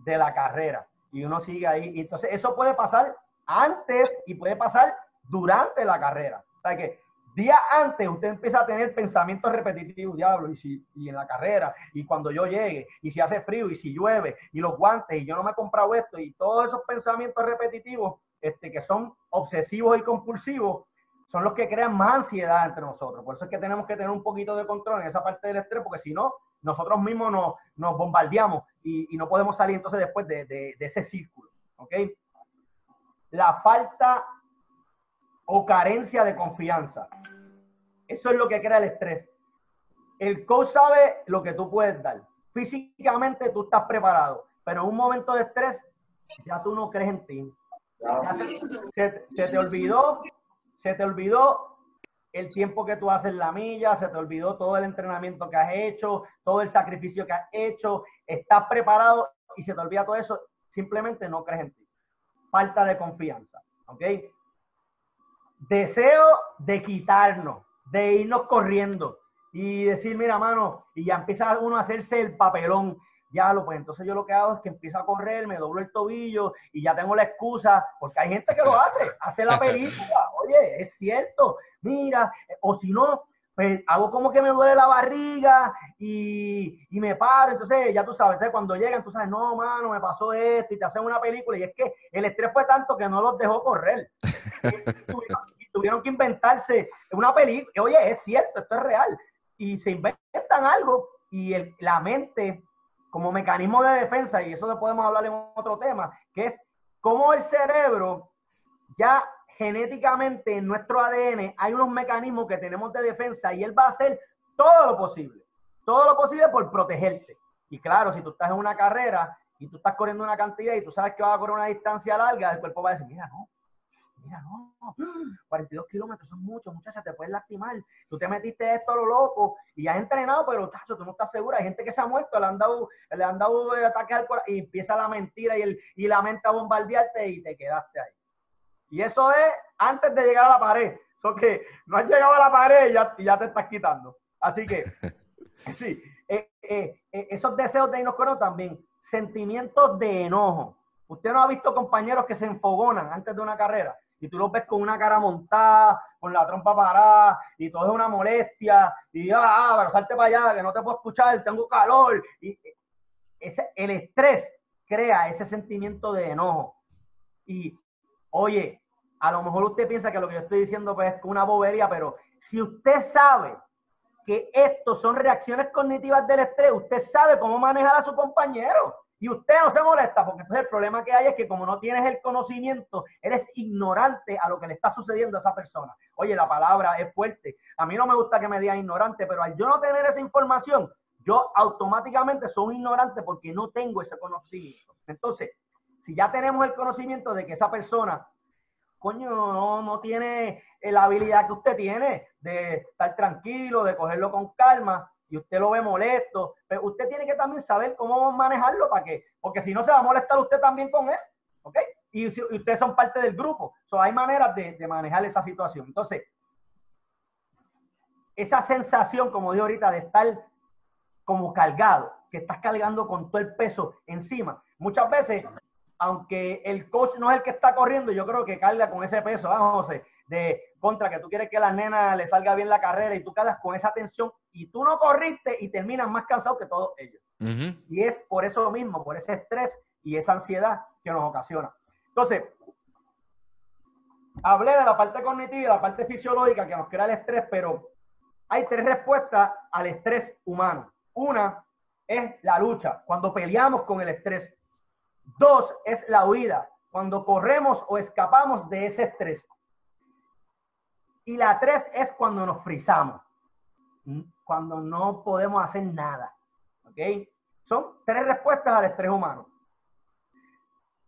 de la carrera. Y uno sigue ahí. Y entonces eso puede pasar antes y puede pasar durante la carrera. O sea que Día antes usted empieza a tener pensamientos repetitivos, diablo, y, si, y en la carrera, y cuando yo llegue, y si hace frío, y si llueve, y los guantes, y yo no me he comprado esto, y todos esos pensamientos repetitivos este, que son obsesivos y compulsivos, son los que crean más ansiedad entre nosotros. Por eso es que tenemos que tener un poquito de control en esa parte del estrés, porque si no, nosotros mismos nos, nos bombardeamos y, y, no podemos salir entonces después de, de, ese círculo. La falta o carencia de confianza. Eso es lo que crea el estrés. El coach sabe lo que tú puedes dar. Físicamente tú estás preparado, pero en un momento de estrés ya tú no crees en ti. Se, te olvidó, se te olvidó el tiempo que tú haces la milla, se te olvidó todo el entrenamiento que has hecho, todo el sacrificio que has hecho, estás preparado y se te olvida todo eso, simplemente no crees en ti. Falta de confianza, ¿ok? Deseo de quitarnos, de irnos corriendo y decir, mira, mano, y ya empieza uno a hacerse el papelón. Ya lo, pues entonces yo lo que hago es que empiezo a correr, me doblo el tobillo y ya tengo la excusa, porque hay gente que lo hace, hace la película, (laughs) oye, es cierto, mira, o si no, pues hago como que me duele la barriga y, y, me paro. Entonces, ya tú sabes, cuando llegan, tú sabes, no, mano, me pasó esto y te hacen una película. Y es que el estrés fue tanto que no los dejó correr. Tuvieron, (laughs) tuvieron, que inventarse una película. Oye, es cierto, esto es real. Y se inventan algo y el, la mente, como mecanismo de defensa, y eso lo podemos hablar en otro tema, que es cómo el cerebro ya genéticamente en nuestro ADN hay unos mecanismos que tenemos de defensa y él va a hacer todo lo posible, todo lo posible por protegerte. Y claro, si tú estás en una carrera y tú estás corriendo una cantidad y tú sabes que vas a correr una distancia larga, el cuerpo va a decir, mira, no, mira, no, 42 kilómetros son muchos, muchachas, te puedes lastimar. Tú te metiste esto a lo loco y has entrenado, pero tacho, tú no estás segura. Hay gente que se ha muerto, le han dado, le han dado ataques al corazón y empieza la mentira y, el, y la mente a bombardearte y te quedaste ahí. Y eso es antes de llegar a la pared. Eso que no has llegado a la pared y ya, ya te estás quitando. Así que, (laughs) sí, eh, eh, eh, esos deseos de irnos con también, sentimientos de enojo. Usted no ha visto compañeros que se enfogonan antes de una carrera y tú los ves con una cara montada, con la trompa parada, y todo es una molestia, y ah, pero salte para allá, que no te puedo escuchar, tengo calor. Y ese, el estrés crea ese sentimiento de enojo. Y, oye, a lo mejor usted piensa que lo que yo estoy diciendo pues, es una bobería, pero si usted sabe que esto son reacciones cognitivas del estrés, usted sabe cómo manejar a su compañero. Y usted no se molesta, porque entonces el problema que hay es que como no tienes el conocimiento, eres ignorante a lo que le está sucediendo a esa persona. Oye, la palabra es fuerte. A mí no me gusta que me digan ignorante, pero al yo no tener esa información, yo automáticamente soy un ignorante porque no tengo ese conocimiento. Entonces, si ya tenemos el conocimiento de que esa persona, coño, no, no tiene la habilidad que usted tiene de estar tranquilo, de cogerlo con calma, y usted lo ve molesto, pero usted tiene que también saber cómo manejarlo para que, porque si no se va a molestar usted también con él, ¿ok? Y, si, ustedes son parte del grupo, so, hay maneras de, manejar esa situación. Entonces, esa sensación, como digo ahorita, de estar como cargado, que estás cargando con todo el peso encima, muchas veces, aunque el coach no es el que está corriendo, yo creo que carga con ese peso, ¿ah, José? De contra que tú quieres que a la nena le salga bien la carrera y tú cargas con esa tensión y tú no corriste y terminas más cansado que todos ellos. Y es por eso mismo, por ese estrés y esa ansiedad que nos ocasiona. Entonces, hablé de la parte cognitiva y la parte fisiológica que nos crea el estrés, pero hay tres respuestas al estrés humano. Una es la lucha, cuando peleamos con el estrés. Dos es la huida, cuando corremos o escapamos de ese estrés. Y la tres es cuando nos frizamos cuando no podemos hacer nada. ¿Ok? Son tres respuestas al estrés humano.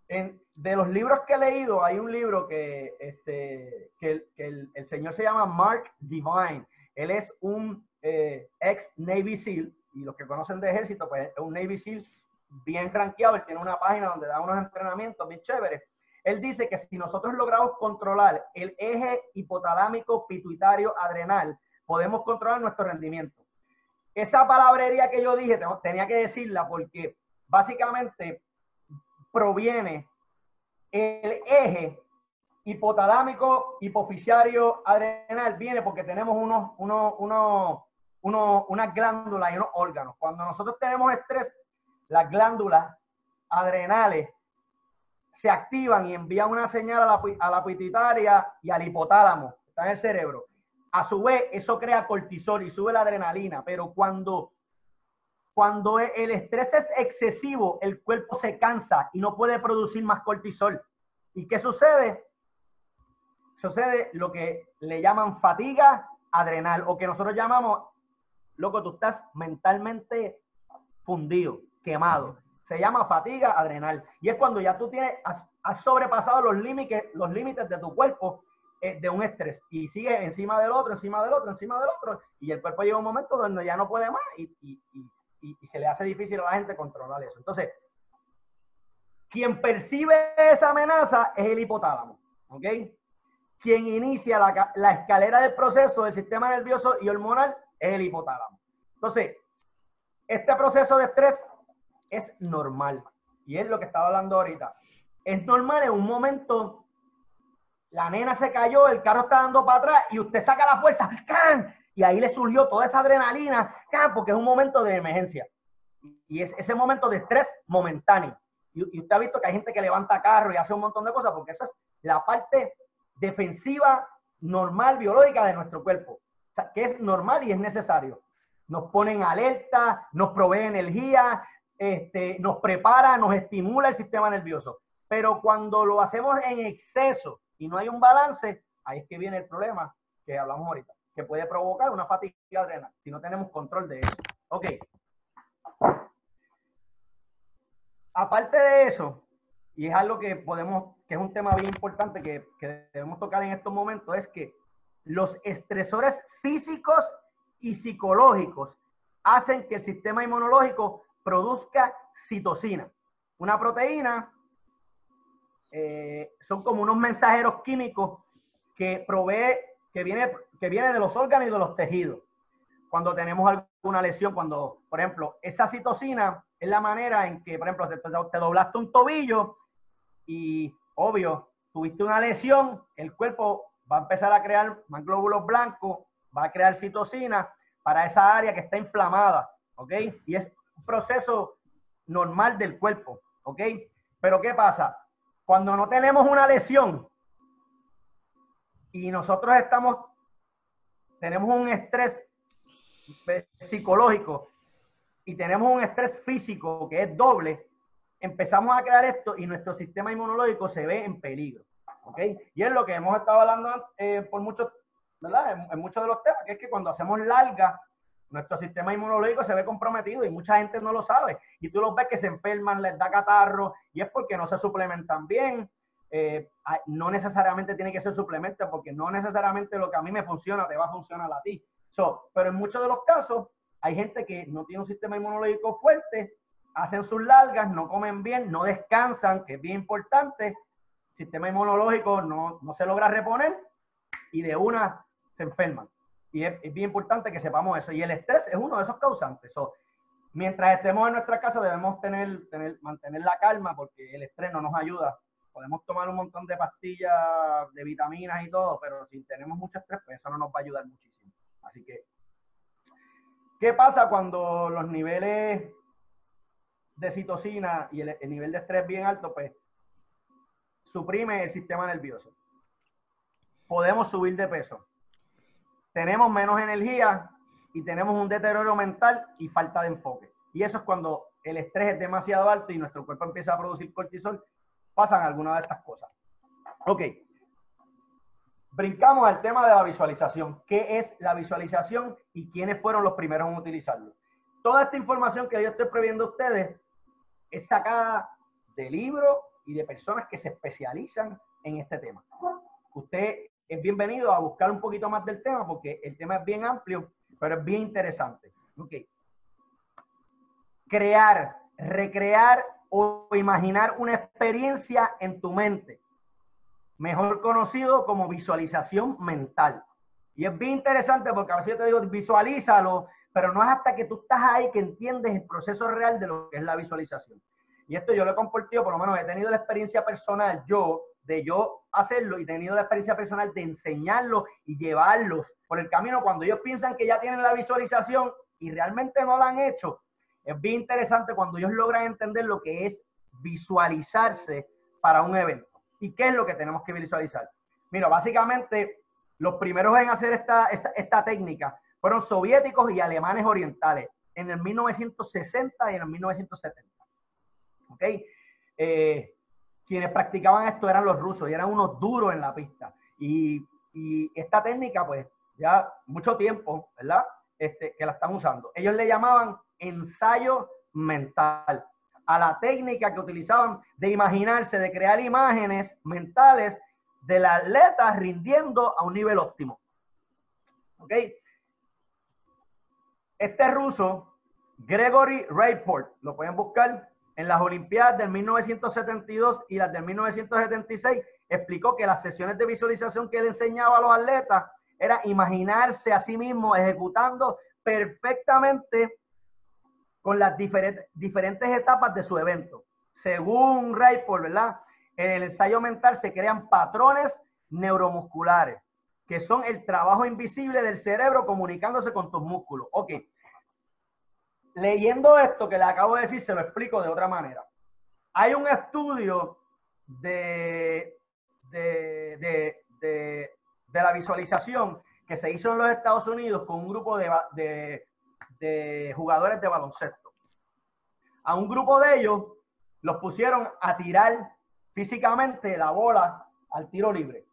En, de los libros que he leído, hay un libro que, este, que, el, el, señor se llama Mark Divine. Él es un eh, ex Navy SEAL, y los que conocen de ejército, pues es un Navy SEAL bien rankeado. Él tiene una página donde da unos entrenamientos bien chéveres. Él dice que si nosotros logramos controlar el eje hipotalámico pituitario adrenal, podemos controlar nuestro rendimiento. Esa palabrería que yo dije, tenía que decirla porque básicamente proviene el eje hipotalámico, hipoficiario, adrenal, viene porque tenemos unos, unos, unos, unos, unas glándulas y unos órganos. Cuando nosotros tenemos estrés, las glándulas adrenales se activan y envían una señal a la, a la pituitaria y al hipotálamo, está en el cerebro. A su vez, eso crea cortisol y sube la adrenalina, pero cuando, cuando el estrés es excesivo, el cuerpo se cansa y no puede producir más cortisol. ¿Y qué sucede? Sucede lo que le llaman fatiga adrenal o que nosotros llamamos, loco, tú estás mentalmente fundido, quemado. Se llama fatiga adrenal. Y es cuando ya tú tienes, has, sobrepasado los límites, los límites de tu cuerpo eh, de un estrés y sigue encima del otro, encima del otro, encima del otro, y el cuerpo llega un momento donde ya no puede más y, y, y, y se le hace difícil a la gente controlar eso. Entonces, quien percibe esa amenaza es el hipotálamo, ¿ok? Quien inicia la, la escalera del proceso del sistema nervioso y hormonal es el hipotálamo. Entonces, este proceso de estrés es normal y es lo que estaba hablando ahorita. Es normal en un momento la nena se cayó, el carro está dando para atrás y usted saca la fuerza, ¡can! y ahí le surgió toda esa adrenalina, ¡can! porque es un momento de emergencia. Y es ese momento de estrés momentáneo. Y, usted ha visto que hay gente que levanta carro y hace un montón de cosas, porque eso es la parte defensiva normal, biológica de nuestro cuerpo. O sea, que es normal y es necesario. Nos ponen alerta, nos provee energía, este, nos prepara, nos estimula el sistema nervioso. Pero cuando lo hacemos en exceso, y no hay un balance, ahí es que viene el problema que hablamos ahorita, que puede provocar una fatiga adrenal si no tenemos control de eso. Ok. aparte de eso, y es algo que podemos, que es un tema bien importante que, que debemos tocar en estos momentos, es que los estresores físicos y psicológicos hacen que el sistema inmunológico produzca citocina. Una proteína eh, son como unos mensajeros químicos que provee, que viene, que viene de los órganos y de los tejidos. Cuando tenemos alguna lesión, cuando, por ejemplo, esa citocina es la manera en que, por ejemplo, te, te doblaste un tobillo y, obvio, tuviste una lesión, el cuerpo va a empezar a crear más glóbulos blancos, va a crear citocina para esa área que está inflamada, ¿ok? Y es proceso normal del cuerpo, ¿ok? Pero ¿qué pasa? Cuando no tenemos una lesión y nosotros estamos, tenemos un estrés psicológico y tenemos un estrés físico que es doble, empezamos a crear esto y nuestro sistema inmunológico se ve en peligro. ¿ok? Y es lo que hemos estado hablando eh, por muchos, ¿verdad? En, muchos de los temas, que es que cuando hacemos larga, nuestro sistema inmunológico se ve comprometido y mucha gente no lo sabe. Y tú los ves que se enferman, les da catarro, y es porque no se suplementan bien. Eh, no necesariamente tiene que ser suplemento, porque no necesariamente lo que a mí me funciona te va a funcionar a ti. Pero en muchos de los casos, hay gente que no tiene un sistema inmunológico fuerte, hacen sus largas, no comen bien, no descansan, que es bien importante, sistema inmunológico no, no se logra reponer y de una se enferman. Y es, bien importante que sepamos eso. Y el estrés es uno de esos causantes. mientras estemos en nuestra casa debemos tener, mantener la calma porque el estrés no nos ayuda. Podemos tomar un montón de pastillas, de vitaminas y todo, pero si tenemos mucho estrés, pues eso no nos va a ayudar muchísimo. Así que, ¿qué pasa cuando los niveles de citocina y el, el nivel de estrés bien alto? Pues suprime el sistema nervioso. Podemos subir de peso. Tenemos menos energía y tenemos un deterioro mental y falta de enfoque. Y eso es cuando el estrés es demasiado alto y nuestro cuerpo empieza a producir cortisol, pasan algunas de estas cosas. Ok. Brincamos al tema de la visualización. ¿Qué es la visualización y quiénes fueron los primeros en utilizarlo? Toda esta información que yo estoy previendo a ustedes es sacada de libros y de personas que se especializan en este tema. Usted es bienvenido a buscar un poquito más del tema porque el tema es bien amplio, pero es bien interesante. Okay. Crear, recrear o imaginar una experiencia en tu mente, mejor conocido como visualización mental. Y es bien interesante porque a veces yo te digo, visualízalo, pero no es hasta que tú estás ahí que entiendes el proceso real de lo que es la visualización. Y esto yo lo he compartido, por lo menos he tenido la experiencia personal yo de yo hacerlo y tenido la experiencia personal de enseñarlo y llevarlos por el camino cuando ellos piensan que ya tienen la visualización y realmente no la han hecho. Es bien interesante cuando ellos logran entender lo que es visualizarse para un evento. ¿Y qué es lo que tenemos que visualizar? Mira, básicamente los primeros en hacer esta, esta, esta técnica fueron soviéticos y alemanes orientales en el 1960 y en el 1970. ¿ok? Eh, quienes practicaban esto eran los rusos y eran unos duros en la pista. Y, esta técnica, pues, ya mucho tiempo, ¿verdad? Este, que la están usando. Ellos le llamaban ensayo mental a la técnica que utilizaban de imaginarse, de crear imágenes mentales del atleta rindiendo a un nivel óptimo. ¿Ok? Este ruso, Gregory Rayport, lo pueden buscar, en las Olimpiadas del 1972 y las del 1976, explicó que las sesiones de visualización que él enseñaba a los atletas era imaginarse a sí mismo ejecutando perfectamente con las diferentes, etapas de su evento. Según Rayford, ¿verdad? En el ensayo mental se crean patrones neuromusculares, que son el trabajo invisible del cerebro comunicándose con tus músculos. Ok, leyendo esto que le acabo de decir, se lo explico de otra manera. Hay un estudio de, de, la visualización que se hizo en los Estados Unidos con un grupo de, de jugadores de baloncesto. A un grupo de ellos los pusieron a tirar físicamente la bola al tiro libre.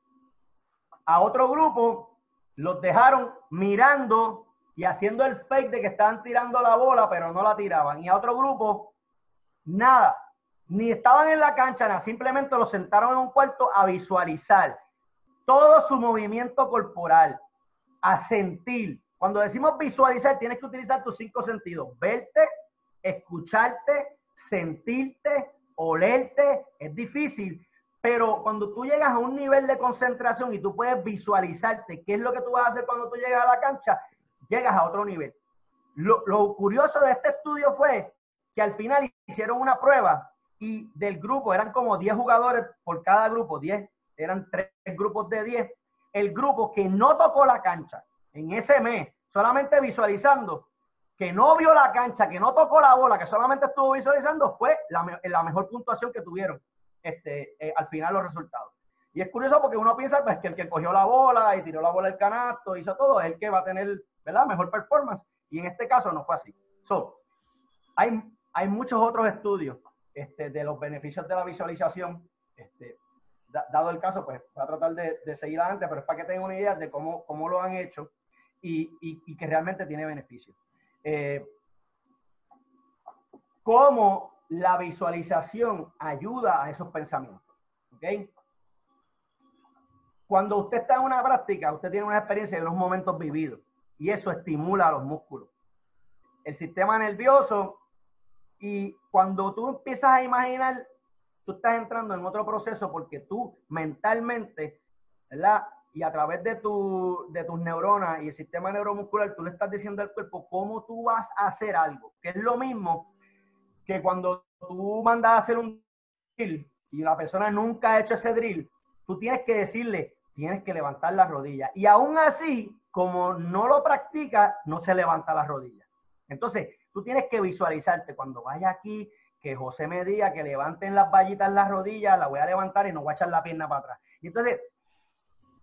A otro grupo los dejaron mirando y haciendo el fake de que estaban tirando la bola, pero no la tiraban. Y a otro grupo, nada. ni estaban en la cancha, nada, simplemente los sentaron en un cuarto a visualizar todo su movimiento corporal, a sentir. Cuando decimos visualizar, tienes que utilizar tus cinco sentidos. Verte, escucharte, sentirte, olerte. Es difícil, pero cuando tú llegas a un nivel de concentración y tú puedes visualizarte qué es lo que tú vas a hacer cuando tú llegas a la cancha, llegas a otro nivel. Lo, lo curioso de este estudio fue que al final hicieron una prueba y del grupo, eran como 10 jugadores por cada grupo, 10, eran tres grupos de 10. El grupo que no tocó la cancha en ese mes, solamente visualizando, que no vio la cancha, que no tocó la bola, que solamente estuvo visualizando, fue la, mejor puntuación que tuvieron este, eh, al final los resultados. Y es curioso porque uno piensa pues, que el que cogió la bola y tiró la bola del canasto, hizo todo, es el que va a tener ¿verdad? mejor performance. Y en este caso no fue así. So, hay, hay muchos otros estudios este, de los beneficios de la visualización. Este, dado el caso, pues voy a tratar de, seguir adelante, pero es para que tengan una idea de cómo, cómo lo han hecho y, y, que realmente tiene beneficios. Eh, cómo la visualización ayuda a esos pensamientos. ¿okay? Cuando usted está en una práctica, usted tiene una experiencia de unos momentos vividos y eso estimula a los músculos. El sistema nervioso y cuando tú empiezas a imaginar, tú estás entrando en otro proceso porque tú mentalmente, ¿verdad? Y a través de, tu, de tus neuronas y el sistema neuromuscular, tú le estás diciendo al cuerpo cómo tú vas a hacer algo, que es lo mismo que cuando tú mandas a hacer un drill y la persona nunca ha hecho ese drill, tú tienes que decirle, tienes que levantar las rodillas. Y aún así, como no lo practica, no se levanta las rodillas. Entonces, Tú tienes que visualizarte cuando vaya aquí, que José me diga que levanten las vallitas en las rodillas, la voy a levantar y no voy a echar la pierna para atrás. Entonces,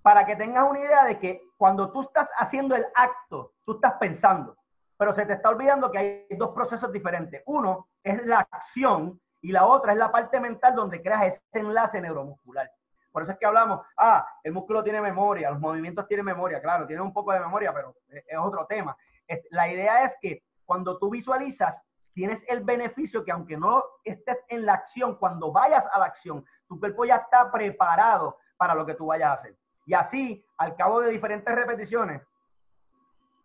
para que tengas una idea de que cuando tú estás haciendo el acto, tú estás pensando, pero se te está olvidando que hay dos procesos diferentes. Uno es la acción y la otra es la parte mental donde creas ese enlace neuromuscular. Por eso es que hablamos, ah, el músculo tiene memoria, los movimientos tienen memoria, claro, tienen un poco de memoria, pero es otro tema. La idea es que cuando tú visualizas, tienes el beneficio que aunque no estés en la acción, cuando vayas a la acción, tu cuerpo ya está preparado para lo que tú vayas a hacer. Y así, al cabo de diferentes repeticiones,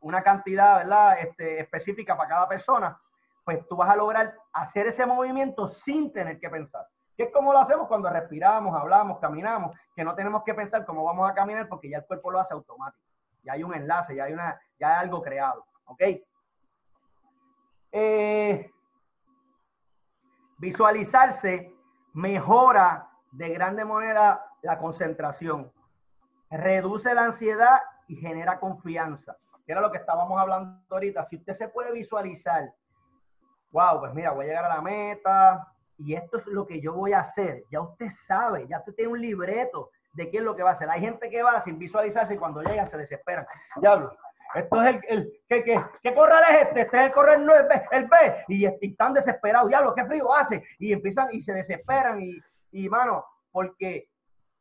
una cantidad ¿verdad? Este, específica para cada persona, pues tú vas a lograr hacer ese movimiento sin tener que pensar. Que es como lo hacemos cuando respiramos, hablamos, caminamos, que no tenemos que pensar cómo vamos a caminar porque ya el cuerpo lo hace automático. Ya hay un enlace, ya hay, una, ya hay algo creado. ¿Ok? Eh, visualizarse mejora de grande manera la concentración, reduce la ansiedad y genera confianza. Que era lo que estábamos hablando ahorita. Si usted se puede visualizar, wow, pues mira, voy a llegar a la meta y esto es lo que yo voy a hacer. Ya usted sabe, ya usted tiene un libreto de qué es lo que va a hacer. Hay gente que va sin visualizarse y cuando llega se desesperan. Diablo, esto es el, el ¿qué, qué, qué corral es este? Este es el corral no el B, el B. Y, están desesperados, diablo, qué frío hace. Y empiezan y se desesperan. Y, y mano, porque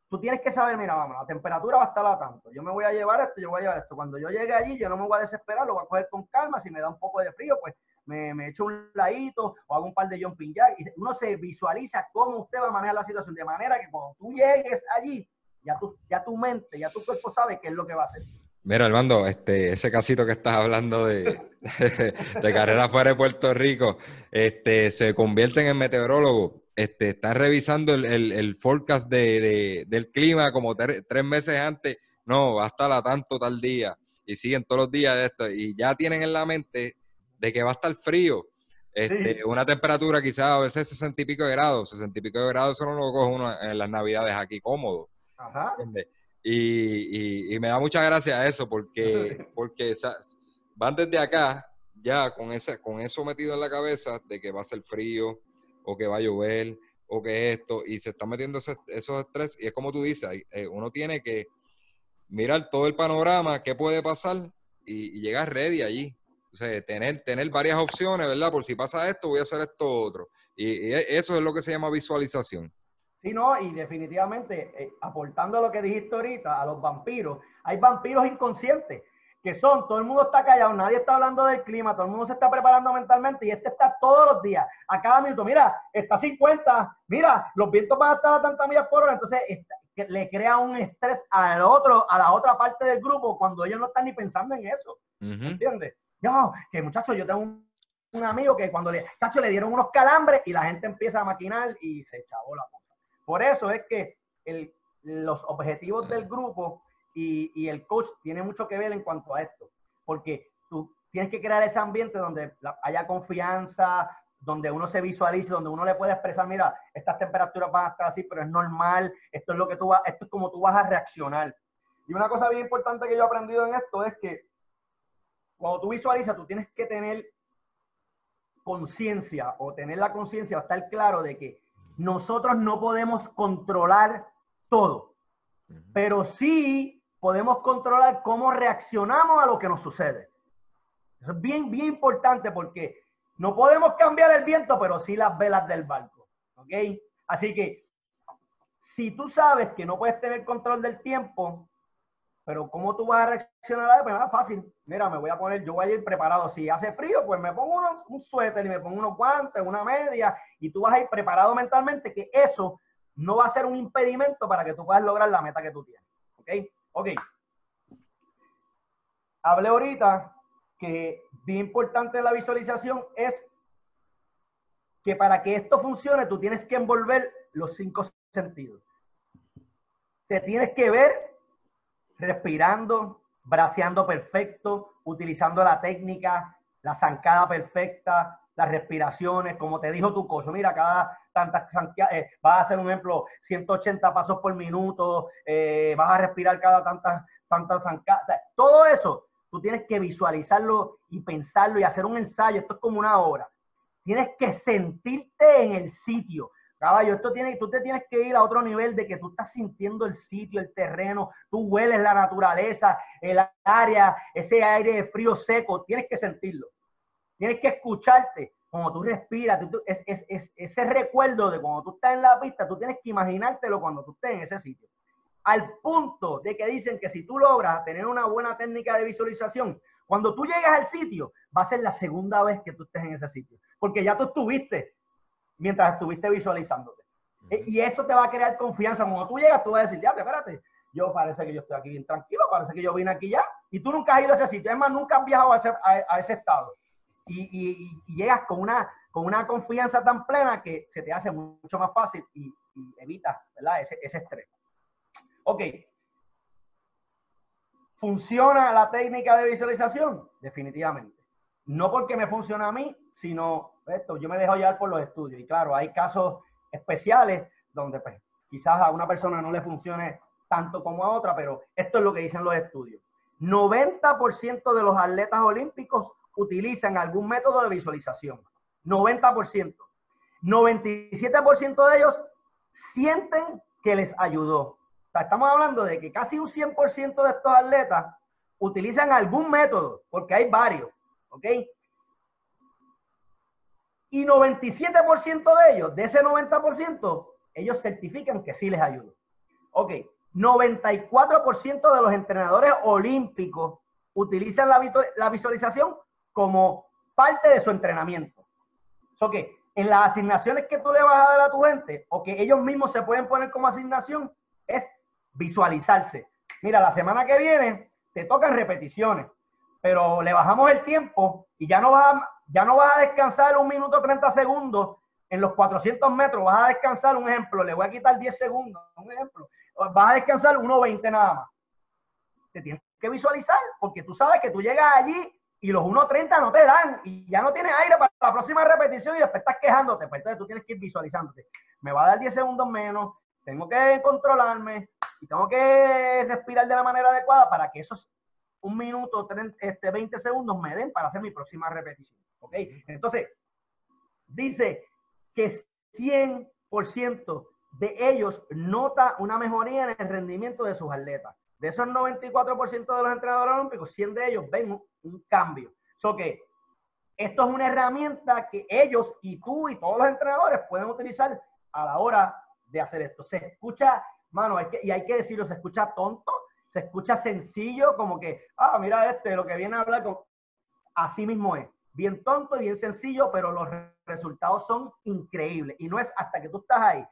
tú tienes que saber, mira, vamos, la temperatura va a estar a tanto. Yo me voy a llevar esto, yo voy a llevar esto. Cuando yo llegue allí, yo no me voy a desesperar, lo voy a coger con calma. Si me da un poco de frío, pues me, me echo un ladito o hago un par de jumping jack. Y uno se visualiza cómo usted va a manejar la situación de manera que cuando tú llegues allí, ya tu, ya tu mente, ya tu cuerpo sabe qué es lo que va a hacer. Mira, Armando, este, ese casito que estás hablando de, (laughs) de, carrera fuera de Puerto Rico, este, se convierten en meteorólogos. Este, están revisando el, el, forecast de, del clima como tres meses antes. No, va a estar a tanto tal día. Y siguen todos los días de esto. Y ya tienen en la mente de que va a estar frío. Este, Una temperatura quizás a veces 60 y pico de grados. 60 y pico de grados eso no lo coge uno en las navidades aquí cómodo. Ajá. Y, me da mucha gracia eso porque, (laughs) porque van desde acá ya con, esa, con eso metido en la cabeza de que va a ser frío o que va a llover o que esto y se están metiendo esos, estrés y es como tú dices, eh, uno tiene que mirar todo el panorama, qué puede pasar y, llegar ready allí. O sea, tener, tener varias opciones, ¿verdad? Por si pasa esto, voy a hacer esto otro. y eso es lo que se llama visualización. Sí, no, y definitivamente, eh, aportando lo que dijiste ahorita a los vampiros, hay vampiros inconscientes. que son, todo el mundo está callado, nadie está hablando del clima, todo el mundo se está preparando mentalmente y este está todos los días, a cada minuto, mira, está 50, mira, los vientos van a estar a tantas millas por hora, entonces le crea un estrés al otro, a la otra parte del grupo cuando ellos no están ni pensando en eso, ¿entiendes? No, que muchachos, yo tengo un, amigo que cuando le, tacho, le dieron unos calambres y la gente empieza a maquinar y se echabó la cosa. Por eso es que el, los objetivos del grupo y, el coach tiene mucho que ver en cuanto a esto, porque tú tienes que crear ese ambiente donde haya confianza, donde uno se visualice, donde uno le puede expresar, mira, estas temperaturas van a estar así, pero es normal, esto es lo que tú vas, esto es como tú vas a reaccionar. Y una cosa bien importante que yo he aprendido en esto es que cuando tú visualizas, tú tienes que tener conciencia o tener la conciencia o estar claro de que nosotros no podemos controlar todo, pero sí podemos controlar cómo reaccionamos a lo que nos sucede. Eso es bien, bien importante porque no podemos cambiar el viento, pero sí las velas del barco. ¿Ok? Así que si tú sabes que no puedes tener control del tiempo, pero ¿cómo tú vas a reaccionar a Pues fácil. Mira, me voy a poner, yo voy a ir preparado. Si hace frío, pues me pongo un suéter y me pongo unos guantes, una media, y tú vas a ir preparado mentalmente que eso no va a ser un impedimento para que tú puedas lograr la meta que tú tienes. ¿Ok? Ok. Hablé ahorita que bien importante la visualización es que para que esto funcione tú tienes que envolver los cinco sentidos. Te tienes que ver respirando, braceando perfecto, utilizando la técnica, la zancada perfecta, las respiraciones, como te dijo tu coach. Mira, cada tantas eh, vas a hacer un ejemplo, 180 pasos por minuto, eh, vas a respirar cada tantas tantas zancadas. todo eso, tú tienes que visualizarlo y pensarlo y hacer un ensayo. Esto es como una obra. Tienes que sentirte en el sitio. Caballo, esto tiene, tú te tienes que ir a otro nivel de que tú estás sintiendo el sitio, el terreno, tú hueles la naturaleza, el área, ese aire frío seco, tienes que sentirlo. Tienes que escucharte, como tú respiras, es, es, ese recuerdo de cuando tú estás en la pista, tú tienes que imaginártelo cuando tú estés en ese sitio. Al punto de que dicen que si tú logras tener una buena técnica de visualización, cuando tú llegas al sitio, va a ser la segunda vez que tú estés en ese sitio, porque ya tú estuviste mientras estuviste visualizándote. E, y eso te va a crear confianza. Cuando tú llegas, tú vas a decir, ya, espérate, yo parece que yo estoy aquí bien tranquilo, parece que yo vine aquí ya, y tú nunca has ido a ese sitio, además nunca has viajado a ese, a ese estado y, llegas con una, con una confianza tan plena que se te hace mucho más fácil y, evitas Ese, ese estrés. Ok. ¿Funciona la técnica de visualización? Definitivamente. No porque me funciona a mí, sino esto, yo me dejo llevar por los estudios. Y claro, hay casos especiales donde pues, quizás a una persona no le funcione tanto como a otra, pero esto es lo que dicen los estudios. 90% de los atletas olímpicos utilizan algún método de visualización. 90%. 97% de ellos sienten que les ayudó. Estamos hablando de que casi un 100% de estos atletas utilizan algún método, porque hay varios, ¿ok? Y 97% de ellos, de ese 90%, ellos certifican que sí les ayudó. Ok, 94% de los entrenadores olímpicos utilizan la, visualización como parte de su entrenamiento. Que en las asignaciones que tú le vas a dar a tu gente o que ellos mismos se pueden poner como asignación es visualizarse. Mira, la semana que viene te tocan repeticiones, pero le bajamos el tiempo y ya no vas a, ya no vas a descansar un minuto 30 segundos en los 400 metros, vas a descansar, un ejemplo, le voy a quitar 10 segundos, un ejemplo, vas a descansar 1.20 nada más. Te tienes que visualizar porque tú sabes que tú llegas allí y los 1.30 no te dan y ya no tienes aire para la próxima repetición y después estás quejándote. Pues entonces tú tienes que ir visualizándote. Me va a dar 10 segundos menos, tengo que controlarme y tengo que respirar de la manera adecuada para que esos un minuto, 30, este, 20 segundos me den para hacer mi próxima repetición. ¿Ok? Entonces, dice que 100% de ellos nota una mejoría en el rendimiento de sus atletas. De esos 94% de los entrenadores olímpicos, 100 de ellos ven un, cambio. So esto es una herramienta que ellos y tú y todos los entrenadores pueden utilizar a la hora de hacer esto. Se escucha, mano, y hay que decirlo, se escucha tonto, se escucha sencillo, como que, ah, mira este, lo que viene a hablar con... Así mismo es. Bien tonto y bien sencillo, pero los resultados son increíbles. Y no es hasta que tú estás ahí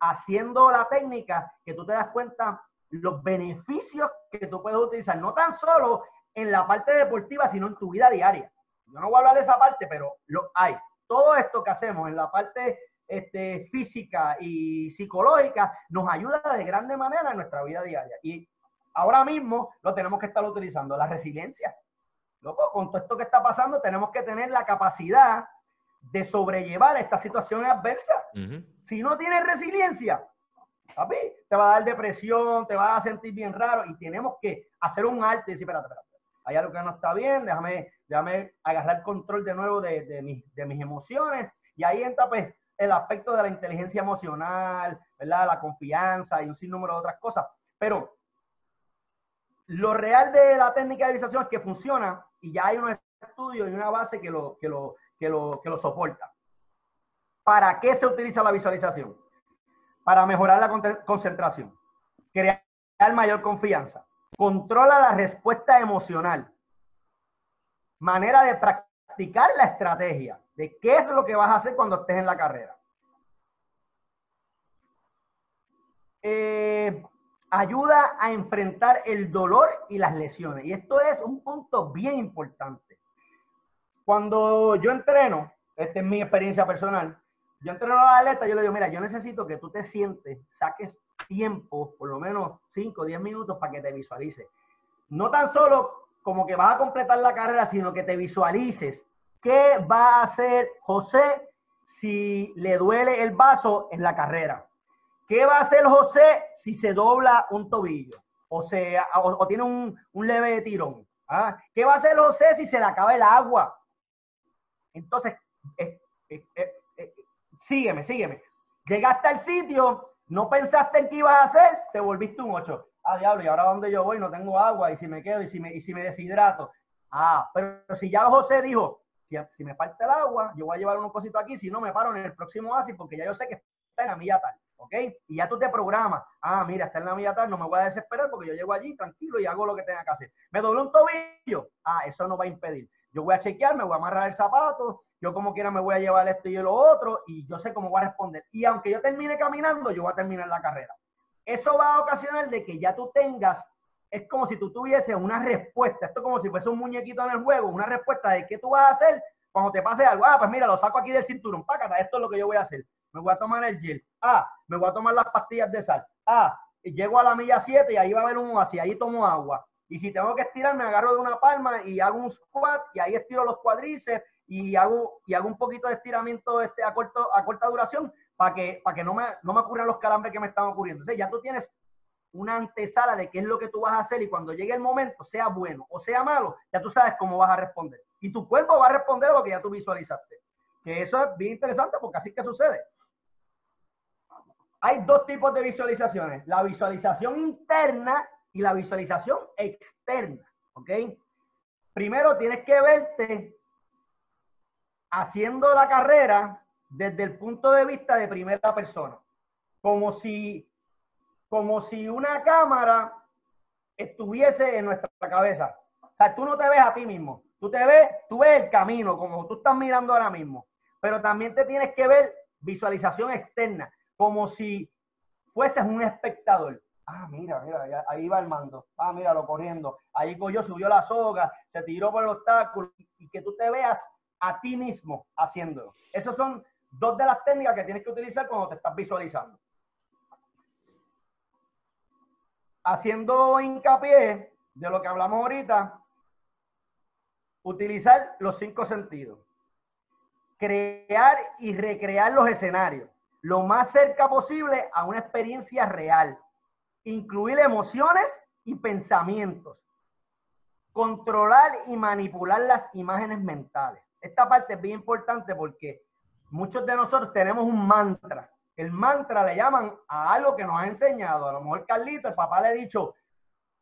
haciendo la técnica que tú te das cuenta los beneficios que tú puedes utilizar, no tan solo en la parte deportiva, sino en tu vida diaria. Yo no voy a hablar de esa parte, pero lo hay. Todo esto que hacemos en la parte este, física y psicológica nos ayuda de grande manera en nuestra vida diaria. Y ahora mismo lo tenemos que estar utilizando, la resiliencia. Loco, con todo esto que está pasando, tenemos que tener la capacidad de sobrellevar esta situación adversa. Si no tienes resiliencia, papi, te va a dar depresión, te vas a sentir bien raro y tenemos que hacer un arte y decir, espérate, espérate, hay algo que no está bien, déjame, déjame agarrar control de nuevo de, de, mis, de mis emociones y ahí entra pues el aspecto de la inteligencia emocional, ¿verdad? La confianza y un sinnúmero de otras cosas. Pero lo real de la técnica de visualización es que funciona y ya hay unos estudios y una base que lo, que lo, que lo, que lo soporta. ¿Para qué se utiliza la visualización? Para mejorar la concentración, crear mayor confianza, controla la respuesta emocional, manera de practicar la estrategia de qué es lo que vas a hacer cuando estés en la carrera. Eh, ayuda a enfrentar el dolor y las lesiones. Y esto es un punto bien importante. Cuando yo entreno, esta es mi experiencia personal, yo entreno a la atleta, yo le digo, mira, yo necesito que tú te sientes, saques tiempo, por lo menos 5 o 10 minutos para que te visualices. No tan solo como que vas a completar la carrera, sino que te visualices qué va a hacer José si le duele el vaso en la carrera. ¿Qué va a hacer José si se dobla un tobillo? O, o, tiene un, un, leve tirón. ¿ah? ¿Qué va a hacer José si se le acaba el agua? Entonces, eh, eh, sígueme, sígueme. Llegaste al sitio, no pensaste en qué ibas a hacer, te volviste un 8. Ah, diablo, ¿y ahora dónde yo voy? No tengo agua, y si me quedo, y si me, y si me deshidrato. Ah, pero si ya José dijo, si, me falta el agua, yo voy a llevar unos cositos aquí, si no me paro en el próximo ASI porque ya yo sé que está en la milla tal, ¿ok? Y ya tú te programas, ah, mira, está en la milla tal, no me voy a desesperar porque yo llego allí tranquilo y hago lo que tenga que hacer. Me dobló un tobillo, ah, eso no va a impedir. Yo voy a chequear, me voy a amarrar el zapato, yo como quiera me voy a llevar esto y lo otro y yo sé cómo voy a responder. Y aunque yo termine caminando, yo voy a terminar la carrera. Eso va a ocasionar de que ya tú tengas, es como si tú tuvieses una respuesta, esto es como si fuese un muñequito en el juego, una respuesta de qué tú vas a hacer cuando te pase algo. Ah, pues mira, lo saco aquí del cinturón, pácata, esto es lo que yo voy a hacer. Me voy a tomar el gel. Ah, me voy a tomar las pastillas de sal. Ah, llego a la milla 7 y ahí va a haber un así, ahí tomo agua. Y si tengo que estirar, me agarro de una palma y hago un squat y ahí estiro los cuadrices y hago, y hago un poquito de estiramiento este, a, corto, a corta duración para que, para que no, me, no me ocurran los calambres que me están ocurriendo. Entonces ya tú tienes una antesala de qué es lo que tú vas a hacer y cuando llegue el momento, sea bueno o sea malo, ya tú sabes cómo vas a responder. Y tu cuerpo va a responder lo que ya tú visualizaste. Que eso es bien interesante porque así que sucede. Hay dos tipos de visualizaciones, la visualización interna y la visualización externa, ¿ok? Primero tienes que verte haciendo la carrera desde el punto de vista de primera persona, como si, como si una cámara estuviese en nuestra cabeza. O sea, tú no te ves a ti mismo, tú te ves, tú ves el camino, como tú estás mirando ahora mismo, pero también te tienes que ver visualización externa, como si fueses un espectador. Ah, mira, mira, ahí va el mando. Ah, míralo corriendo. Ahí subió la soga, se tiró por el obstáculo y que tú te veas a ti mismo haciéndolo. Esas son dos de las técnicas que tienes que utilizar cuando te estás visualizando. Haciendo hincapié de lo que hablamos ahorita, utilizar los cinco sentidos. Crear y recrear los escenarios lo más cerca posible a una experiencia real. Incluir emociones y pensamientos. Controlar y manipular las imágenes mentales esta parte es bien importante porque muchos de nosotros tenemos un mantra. El mantra le llaman a algo que nos ha enseñado. A lo mejor Carlito, el papá le ha dicho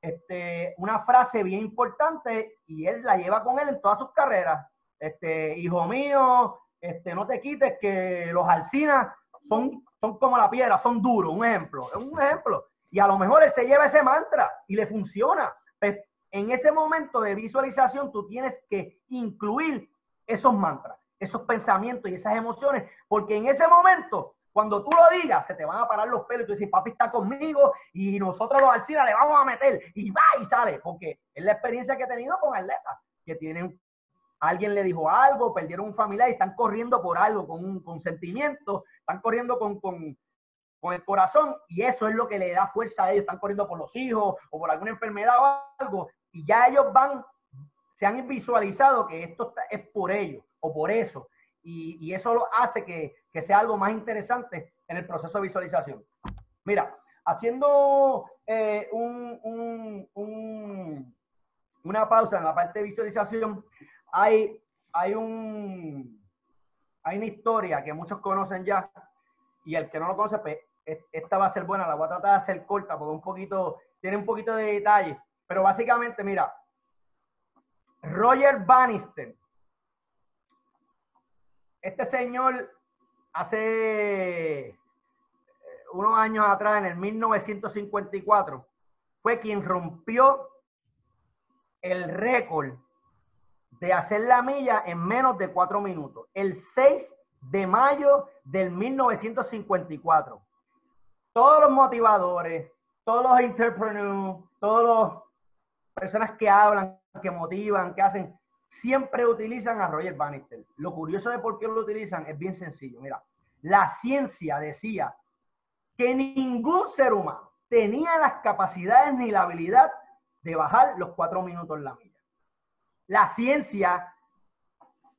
este, una frase bien importante y él la lleva con él en todas sus carreras. Este, hijo mío, este, no te quites que los alcinas son, son como la piedra, son duros. Un ejemplo, es un ejemplo. Y a lo mejor él se lleva ese mantra y le funciona. Pues, en ese momento de visualización tú tienes que incluir esos mantras, esos pensamientos y esas emociones, porque en ese momento, cuando tú lo digas, se te van a parar los pelos y tú dices, papi está conmigo y nosotros los alcina le vamos a meter y va y sale, porque es la experiencia que he tenido con atletas que tienen alguien le dijo algo, perdieron un familiar y están corriendo por algo, con un consentimiento, están corriendo con, con, con, el corazón y eso es lo que le da fuerza a ellos, están corriendo por los hijos o por alguna enfermedad o algo y ya ellos van, se han visualizado que esto es por ellos o por eso y, y eso lo hace que, que sea algo más interesante en el proceso de visualización. Mira, haciendo eh, un, un, un, una pausa en la parte de visualización, hay, hay, un, hay una historia que muchos conocen ya y el que no lo conoce, pues esta va a ser buena, la voy a tratar de hacer corta porque un poquito, tiene un poquito de detalle, pero básicamente, mira, Roger Bannister, este señor hace eh, unos años atrás, en el 1954, fue quien rompió el récord de hacer la milla en menos de cuatro minutos, el 6 de mayo del 1954. Todos los motivadores, todos los entrepreneurs, todas las personas que hablan, que motivan, que hacen, siempre utilizan a Roger Bannister. Lo curioso de por qué lo utilizan es bien sencillo. Mira, la ciencia decía que ningún ser humano tenía las capacidades ni la habilidad de bajar los cuatro minutos en la milla la ciencia,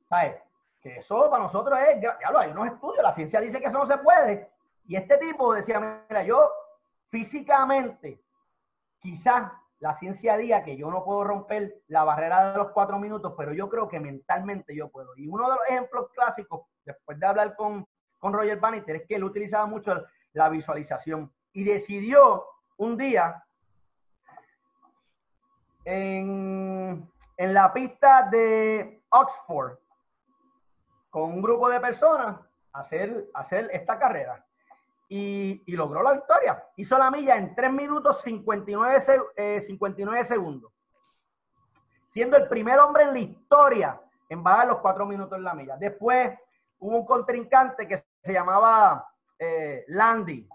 ¿sabes? Que eso para nosotros es, ya lo hay unos estudios, la ciencia dice que eso no se puede. Y este tipo decía, mira, yo físicamente, quizás la ciencia diga que yo no puedo romper la barrera de los cuatro minutos, pero yo creo que mentalmente yo puedo. Y uno de los ejemplos clásicos, después de hablar con, con Roger Bannister, es que él utilizaba mucho la visualización y decidió un día en en la pista de Oxford con un grupo de personas hacer, hacer esta carrera. Y, logró la victoria. Hizo la milla en 3 minutos 59, 59 eh, segundos. Siendo el primer hombre en la historia en bajar los 4 minutos en la milla. Después hubo un contrincante que se llamaba eh, Landy.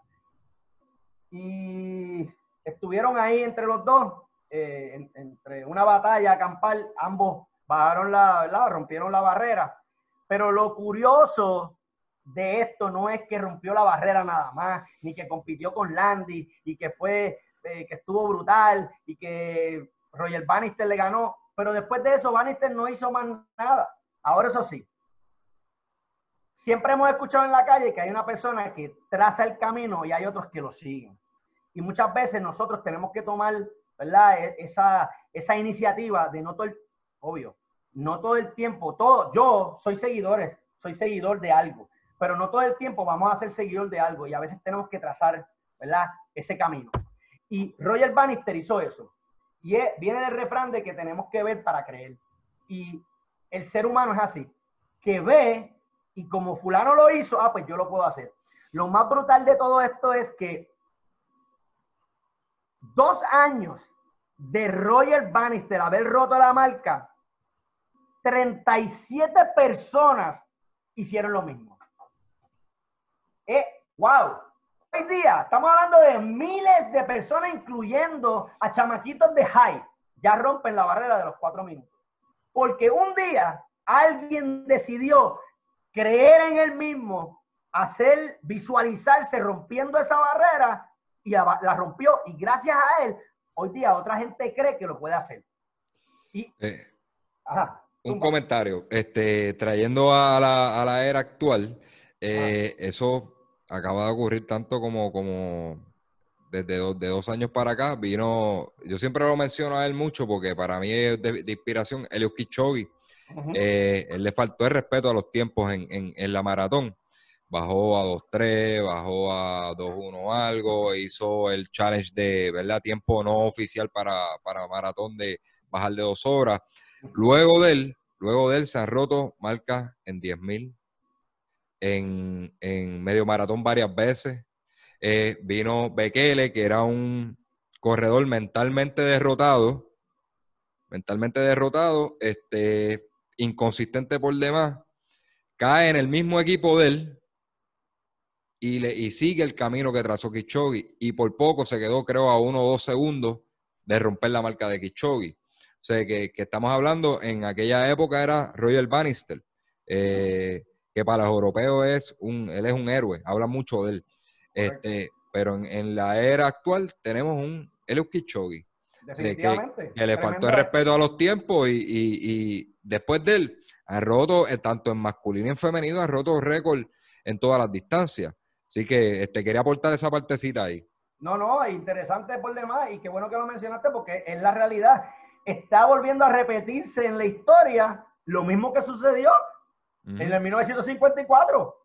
Y estuvieron ahí entre los dos eh, entre una batalla campal, ambos bajaron la, rompieron la barrera. Pero lo curioso de esto no es que rompió la barrera nada más, ni que compitió con Landy y que fue, eh, que estuvo brutal y que Roger Bannister le ganó. Pero después de eso, Bannister no hizo más nada. Ahora eso sí, siempre hemos escuchado en la calle que hay una persona que traza el camino y hay otros que lo siguen. Y muchas veces nosotros tenemos que tomar ¿verdad? E, esa, esa iniciativa de no todo el, obvio, no todo el tiempo, todo, yo soy seguidor, soy seguidor de algo, pero no todo el tiempo vamos a ser seguidor de algo y a veces tenemos que trazar, ¿verdad? Ese camino. Y Roger Bannister hizo eso. Y viene del refrán de que tenemos que ver para creer. Y el ser humano es así, que ve y como fulano lo hizo, ah, pues yo lo puedo hacer. Lo más brutal de todo esto es que dos años de Roger Bannister haber roto la marca, 37 personas hicieron lo mismo. Eh, wow. Hoy día estamos hablando de miles de personas, incluyendo a chamaquitos de high, ya rompen la barrera de los cuatro minutos. Porque un día alguien decidió creer en él mismo, hacer, visualizarse rompiendo esa barrera y la rompió. Y gracias a él Hoy día otra gente cree que lo puede hacer. Y, eh, un comentario, este, trayendo a la, era actual, eh, eso acaba de ocurrir tanto como, como desde de dos años para acá, vino, yo siempre lo menciono a él mucho porque para mí es de, inspiración, Elio Kichogi. Eh, él le faltó el respeto a los tiempos en, en la maratón bajó a 2-3, bajó a 2-1 algo, hizo el challenge de, ¿verdad? Tiempo no oficial para, para maratón de bajar de dos horas. Luego de él, luego de se han roto marcas en 10.000, en, en medio maratón varias veces. Eh, vino Bekele, que era un corredor mentalmente derrotado, mentalmente derrotado, este, inconsistente por demás, cae en el mismo equipo de él y, le, y sigue el camino que trazó Kichogi y por poco se quedó creo a uno o dos segundos de romper la marca de Kichogi. O sea, que, estamos hablando, en aquella época era Roger Bannister, eh, que para los europeos es un, él es un héroe, habla mucho de él. Este, pero en, la era actual tenemos un Eliud Kichogi. que, le faltó el respeto a los tiempos y, después de él ha roto, eh, tanto en masculino y en femenino, ha roto récord en todas las distancias. Así que este, quería aportar esa partecita ahí. No, no, interesante por demás y qué bueno que lo mencionaste porque es la realidad. Está volviendo a repetirse en la historia lo mismo que sucedió en el 1954.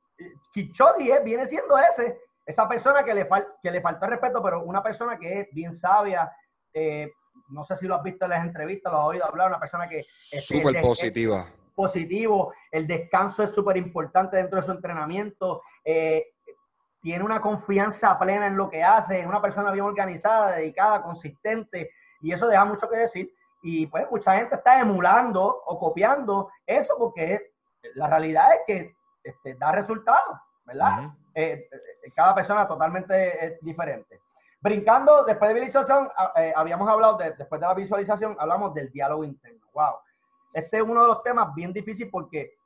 Kichogi viene siendo ese, esa persona que le, que le falta respeto, pero una persona que es bien sabia. Eh, no sé si lo has visto en las entrevistas, lo has oído hablar, una persona que es súper positiva. positivo, el descanso es súper importante dentro de su entrenamiento. Eh, tiene una confianza plena en lo que hace, es una persona bien organizada, dedicada, consistente, y eso deja mucho que decir. Y pues mucha gente está emulando o copiando eso porque la realidad es que este, da resultados, ¿verdad? Eh, eh, cada persona totalmente diferente. Brincando, después de visualización, ah, eh, habíamos hablado, de, después de la visualización, hablamos del diálogo interno. Wow. Este es uno de los temas bien difíciles porque,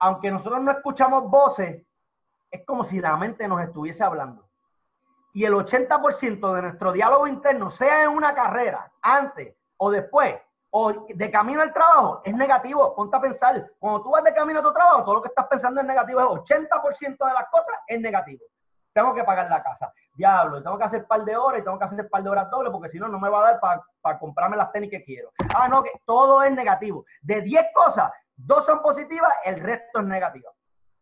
aunque nosotros no escuchamos voces, es como si la mente nos estuviese hablando. Y el 80% de nuestro diálogo interno, sea en una carrera, antes o después, o de camino al trabajo, es negativo. Ponte a pensar, cuando tú vas de camino a tu trabajo, todo lo que estás pensando es negativo. El 80% de las cosas es negativo. Tengo que pagar la casa. Diablo, tengo que hacer par de horas y tengo que hacer par de horas doble porque si no, no me va a dar para comprarme las tenis que quiero. Ah, no, que todo es negativo. De 10 cosas, dos son positivas, el resto es negativo.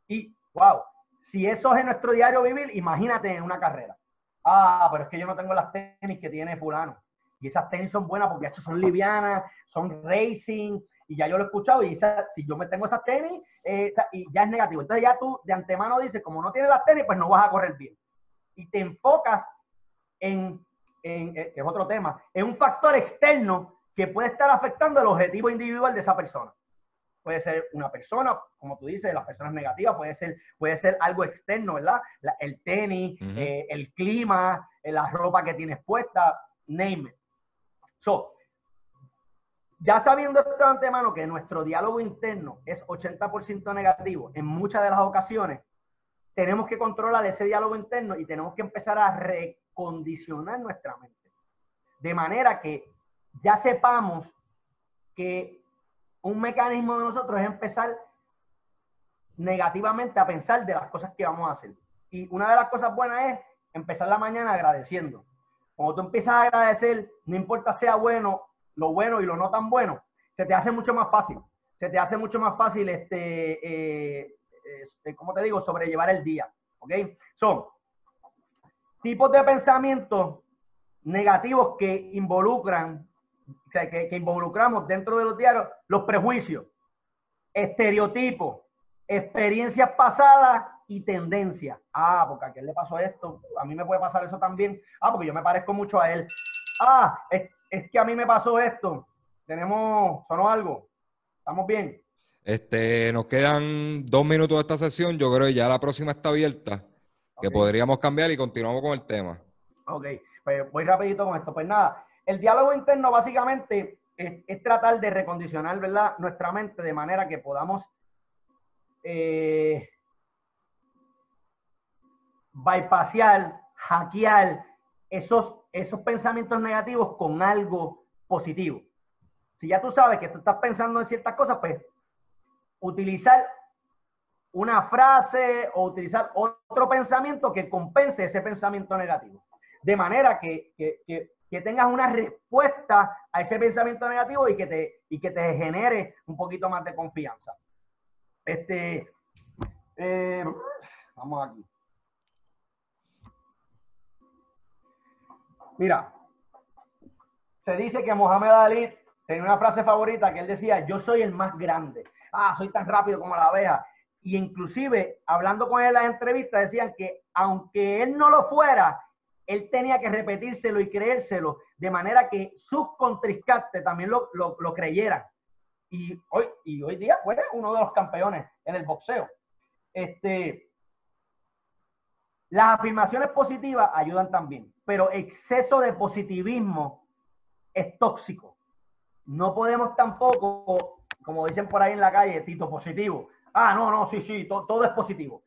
Y, wow, si eso es nuestro diario vivir, imagínate en una carrera. Ah, pero es que yo no tengo las tenis que tiene fulano. Y esas tenis son buenas porque son livianas, son racing, y ya yo lo he escuchado y si yo me tengo esas tenis, eh, y ya es negativo. Entonces ya tú de antemano dices, como no tienes las tenis, pues no vas a correr bien. Y te enfocas en, en eh, es otro tema, en un factor externo que puede estar afectando el objetivo individual de esa persona puede ser una persona, como tú dices, las personas negativas, puede ser, puede ser algo externo, ¿verdad? el tenis, eh, el clima, eh, la ropa que tienes puesta, name it. So, ya sabiendo esto de antemano que nuestro diálogo interno es 80% negativo en muchas de las ocasiones, tenemos que controlar ese diálogo interno y tenemos que empezar a recondicionar nuestra mente. De manera que ya sepamos que un mecanismo de nosotros es empezar negativamente a pensar de las cosas que vamos a hacer. Y una de las cosas buenas es empezar la mañana agradeciendo. Cuando tú empiezas a agradecer, no importa sea bueno, lo bueno y lo no tan bueno, se te hace mucho más fácil. Se te hace mucho más fácil, este, eh, este te digo, sobrellevar el día. ¿Ok? Son tipos de pensamientos negativos que involucran que, involucramos dentro de los diarios, los prejuicios, estereotipos, experiencias pasadas y tendencias. Ah, porque a quién le pasó esto, a mí me puede pasar eso también. Ah, porque yo me parezco mucho a él. Ah, es, que a mí me pasó esto. Tenemos, sonó algo. ¿Estamos bien? Este, nos quedan dos minutos de esta sesión. Yo creo que ya la próxima está abierta. Que podríamos cambiar y continuamos con el tema. Ok, pues voy rapidito con esto. Pues nada, el diálogo interno básicamente es, tratar de recondicionar ¿verdad? nuestra mente de manera que podamos eh, hackear esos, esos pensamientos negativos con algo positivo. Si ya tú sabes que tú estás pensando en ciertas cosas, pues utilizar una frase o utilizar otro pensamiento que compense ese pensamiento negativo. De manera que tengas una respuesta a ese pensamiento negativo y que te, y que te genere un poquito más de confianza. Este, eh, vamos aquí. Mira, se dice que Mohamed Ali tenía una frase favorita que él decía, yo soy el más grande. Ah, soy tan rápido como la abeja. y inclusive hablando con él en las entrevistas decían que aunque él no lo fuera, él tenía que repetírselo y creérselo de manera que sus contrincantes también lo, lo, creyeran. Y hoy, y hoy día fue uno de los campeones en el boxeo. Este, las afirmaciones positivas ayudan también, pero exceso de positivismo es tóxico. No podemos tampoco, como dicen por ahí en la calle, tito positivo. Ah, no, no, sí, sí, todo es positivo.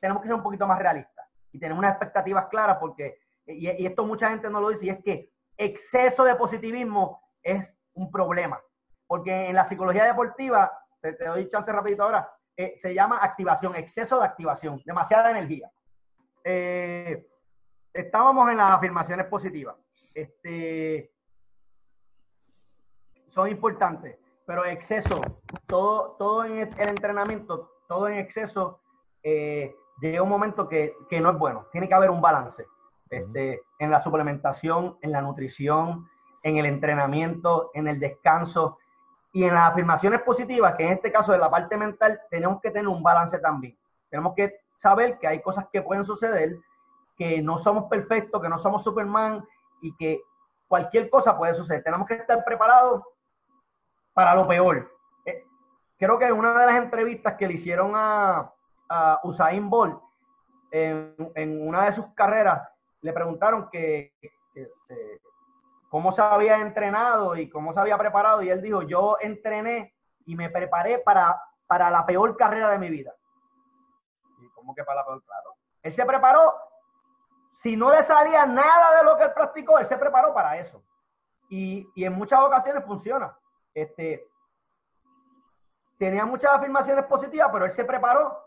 Tenemos que ser un poquito más realistas y tener unas expectativas claras porque y, esto mucha gente no lo dice, y es que exceso de positivismo es un problema. Porque en la psicología deportiva, te, doy chance rapidito ahora, eh, se llama activación, exceso de activación, demasiada energía. Eh, estábamos en las afirmaciones positivas. Este, son importantes, pero exceso, todo, todo en el entrenamiento, todo en exceso, eh, llega un momento que, que no es bueno. Tiene que haber un balance. Este, en la suplementación, en la nutrición, en el entrenamiento, en el descanso y en las afirmaciones positivas, que en este caso de la parte mental, tenemos que tener un balance también. Tenemos que saber que hay cosas que pueden suceder, que no somos perfectos, que no somos Superman y que cualquier cosa puede suceder. Tenemos que estar preparados para lo peor. Eh, creo que en una de las entrevistas que le hicieron a, Usain Bolt, en una de sus carreras, le preguntaron que, este, cómo se había entrenado y cómo se había preparado y él dijo, yo entrené y me preparé para, para la peor carrera de mi vida. ¿Y cómo que para la peor? Claro. Él se preparó, si no le salía nada de lo que él practicó, él se preparó para eso. Y, y en muchas ocasiones funciona. Este, tenía muchas afirmaciones positivas, pero él se preparó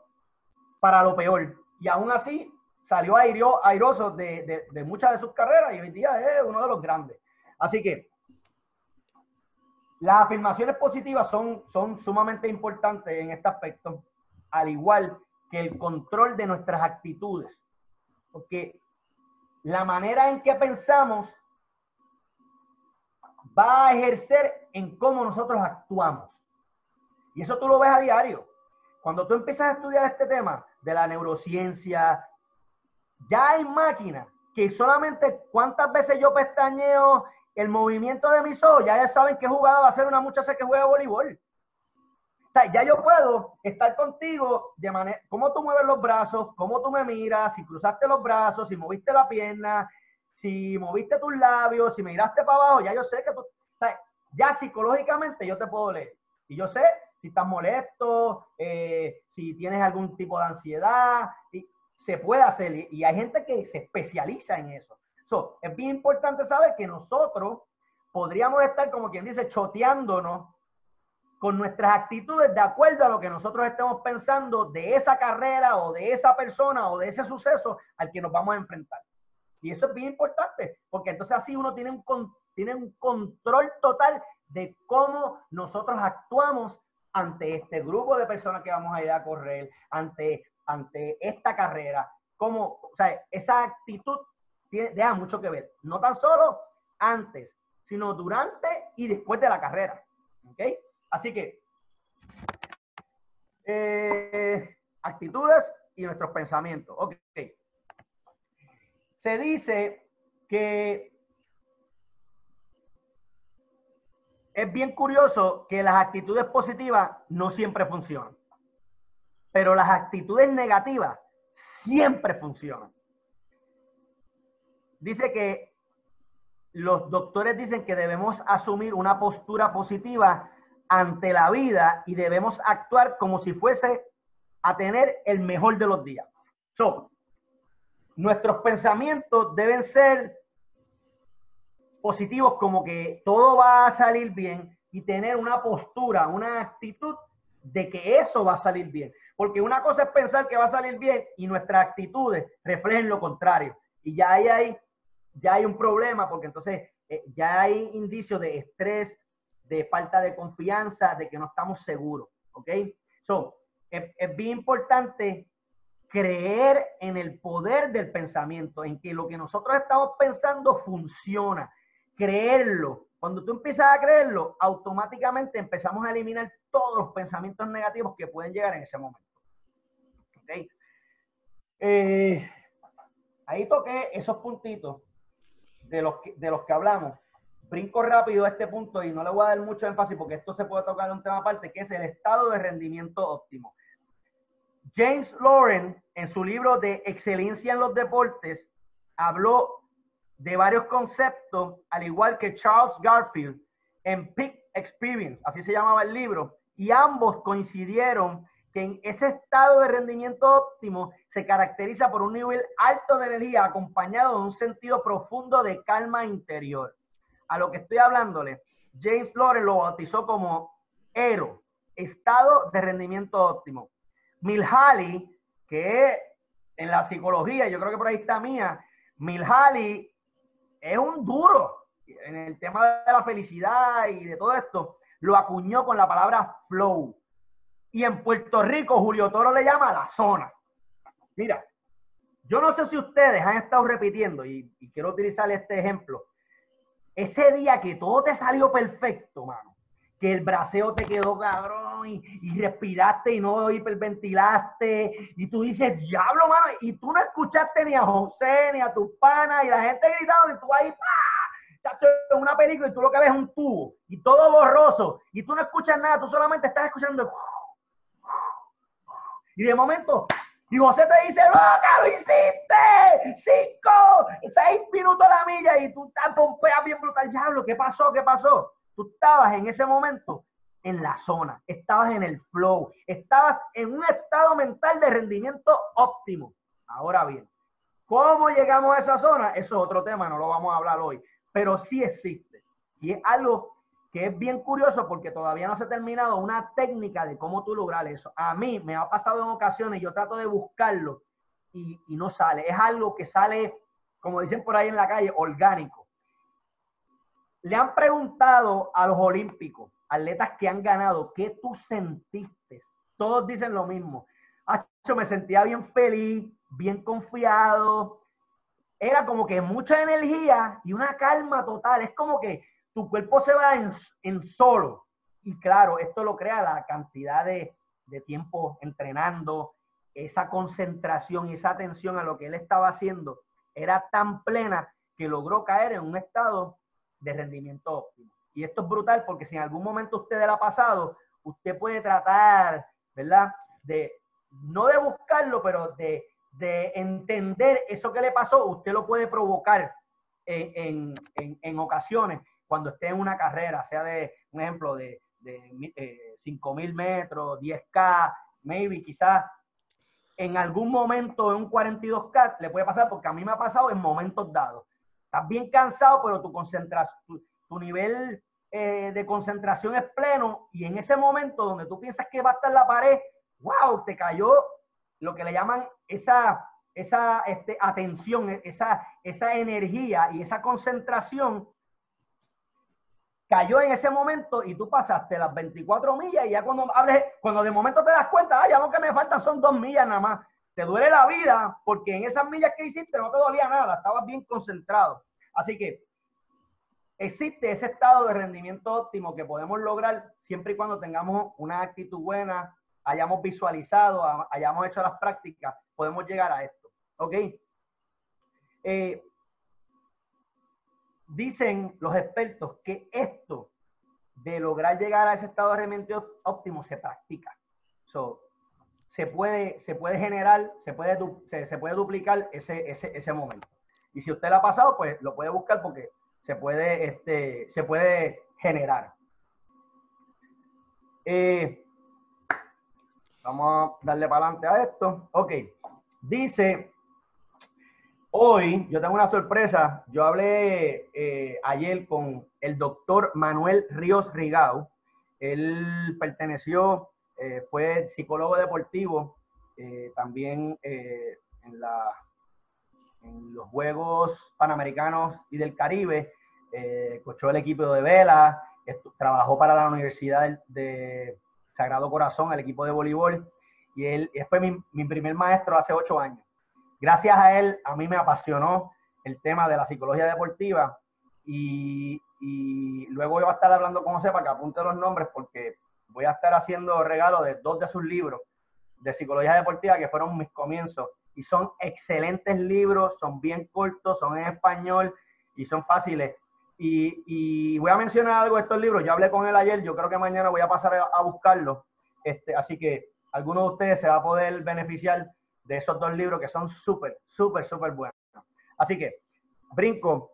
para lo peor. Y aún así salió airoso de, muchas de sus carreras y hoy día es uno de los grandes. Así que las afirmaciones positivas son, son sumamente importantes en este aspecto, al igual que el control de nuestras actitudes. Porque la manera en que pensamos va a ejercer en cómo nosotros actuamos. Y eso tú lo ves a diario. Cuando tú empiezas a estudiar este tema de la neurociencia, ya hay máquinas que solamente cuántas veces yo pestañeo el movimiento de mis ojos, ya saben qué jugada va a ser una muchacha que juega voleibol. O sea, ya yo puedo estar contigo de manera, cómo tú mueves los brazos, cómo tú me miras, si cruzaste los brazos, si moviste la pierna, si moviste tus labios, si me miraste para abajo, ya yo sé que tú, o sea, ya psicológicamente yo te puedo leer. Y yo sé si estás molesto, eh, si tienes algún tipo de ansiedad. Se puede hacer y hay gente que se especializa en eso. So, es bien importante saber que nosotros podríamos estar, como quien dice, choteándonos con nuestras actitudes de acuerdo a lo que nosotros estemos pensando de esa carrera o de esa persona o de ese suceso al que nos vamos a enfrentar. Y eso es bien importante, porque entonces así uno tiene un, tiene un control total de cómo nosotros actuamos ante este grupo de personas que vamos a ir a correr, ante ante esta carrera, como, o sea, esa actitud tiene, deja mucho que ver, no tan solo antes, sino durante y después de la carrera. ¿Ok? Así que, eh, actitudes y nuestros pensamientos. Ok. Se dice que es bien curioso que las actitudes positivas no siempre funcionan pero las actitudes negativas siempre funcionan. Dice que los doctores dicen que debemos asumir una postura positiva ante la vida y debemos actuar como si fuese a tener el mejor de los días. So, nuestros pensamientos deben ser positivos como que todo va a salir bien y tener una postura, una actitud de que eso va a salir bien. Porque una cosa es pensar que va a salir bien y nuestras actitudes reflejen lo contrario. Y ya hay, ya hay un problema porque entonces eh, ya hay indicios de estrés, de falta de confianza, de que no estamos seguros. ¿Ok? So, es bien importante creer en el poder del pensamiento, en que lo que nosotros estamos pensando funciona. Creerlo. Cuando tú empiezas a creerlo, automáticamente empezamos a eliminar todos los pensamientos negativos que pueden llegar en ese momento. Eh, ahí toqué esos puntitos de los, que, de los que hablamos. Brinco rápido a este punto y no le voy a dar mucho énfasis porque esto se puede tocar en un tema aparte, que es el estado de rendimiento óptimo. James Lauren, en su libro de Excelencia en los Deportes, habló de varios conceptos, al igual que Charles Garfield en Peak Experience, así se llamaba el libro, y ambos coincidieron que en ese estado de rendimiento óptimo se caracteriza por un nivel alto de energía acompañado de un sentido profundo de calma interior. A lo que estoy hablándole, James Loren lo bautizó como ERO, estado de rendimiento óptimo. Milhali, que en la psicología, yo creo que por ahí está mía, Milhali es un duro en el tema de la felicidad y de todo esto, lo acuñó con la palabra flow. Y en Puerto Rico, Julio Toro le llama la zona. Mira, yo no sé si ustedes han estado repitiendo, y, quiero utilizar este ejemplo, ese día que todo te salió perfecto, mano, que el braseo te quedó cabrón y, respiraste y no hiperventilaste y tú dices, diablo, mano, y tú no escuchaste ni a José ni a tus panas y la gente gritando y tú ahí, ¡pah! en una película y tú lo que ves es un tubo y todo borroso y tú no escuchas nada, tú solamente estás escuchando y de momento y José te dice, loca, lo hiciste, cinco, seis minutos a la milla y tú estás pompeas bien brutal, diablo, ¿qué pasó? ¿Qué pasó? Tú estabas en ese momento en la zona, estabas en el flow, estabas en un estado mental de rendimiento óptimo. Ahora bien, ¿cómo llegamos a esa zona? Eso es otro tema, no lo vamos a hablar hoy, pero sí existe. Y es algo que es bien curioso porque todavía no se ha terminado una técnica de cómo tú lograr eso. A mí me ha pasado en ocasiones, yo trato de buscarlo y, y no sale. Es algo que sale, como dicen por ahí en la calle, orgánico le han preguntado a los olímpicos, atletas que han ganado, ¿qué tú sentiste? Todos dicen lo mismo. Yo me sentía bien feliz, bien confiado. Era como que mucha energía y una calma total. Es como que tu cuerpo se va en, solo. Y claro, esto lo crea la cantidad de, de tiempo entrenando, esa concentración y esa atención a lo que él estaba haciendo era tan plena que logró caer en un estado de rendimiento óptimo. Y esto es brutal porque si en algún momento usted le ha pasado, usted puede tratar, ¿verdad? De, no de buscarlo, pero de, de entender eso que le pasó, usted lo puede provocar en, en, en, ocasiones cuando esté en una carrera, sea de, un ejemplo, de, de eh, 5.000 metros, 10K, maybe, quizás en algún momento en un 42K le puede pasar, porque a mí me ha pasado en momentos dados. Estás bien cansado, pero tu concentración, tu, nivel eh, de concentración es pleno y en ese momento donde tú piensas que va a estar la pared, wow, te cayó lo que le llaman esa, esa este, atención, esa, esa energía y esa concentración cayó en ese momento y tú pasaste las 24 millas y ya cuando hables, cuando de momento te das cuenta, ah, ya lo que me faltan son dos millas nada más te duele la vida porque en esas millas que hiciste no te dolía nada, estabas bien concentrado. Así que existe ese estado de rendimiento óptimo que podemos lograr siempre y cuando tengamos una actitud buena, hayamos visualizado, hayamos hecho las prácticas, podemos llegar a esto. ¿Ok? Eh, dicen los expertos que esto de lograr llegar a ese estado de rendimiento óptimo se practica. Se puede, se puede generar, se puede, se, puede duplicar ese, ese, momento. Y si usted lo ha pasado, pues lo puede buscar porque se puede, este, se puede generar. Eh, vamos a darle para adelante a esto. Ok. Dice, hoy yo tengo una sorpresa. Yo hablé eh, ayer con el doctor Manuel Ríos Rigau. Él perteneció eh, fue psicólogo deportivo, eh, también en, los Juegos Panamericanos y del Caribe, cochó el equipo de vela, trabajó para la Universidad de Sagrado Corazón, el equipo de voleibol, y él, fue mi primer maestro hace ocho años. Gracias a él, a mí me apasionó el tema de la psicología deportiva y, y luego voy a estar hablando con José para que apunte los nombres porque voy a estar haciendo regalo de dos de sus libros de psicología deportiva, que fueron mis comienzos. Y son excelentes libros, son bien cortos, son en español y son fáciles. Y, voy a mencionar algo de estos libros. Yo hablé con él ayer, yo creo que mañana voy a pasar a, buscarlo. Este, así que alguno de ustedes se va a poder beneficiar de esos dos libros que son súper, súper, súper buenos. Así que, brinco.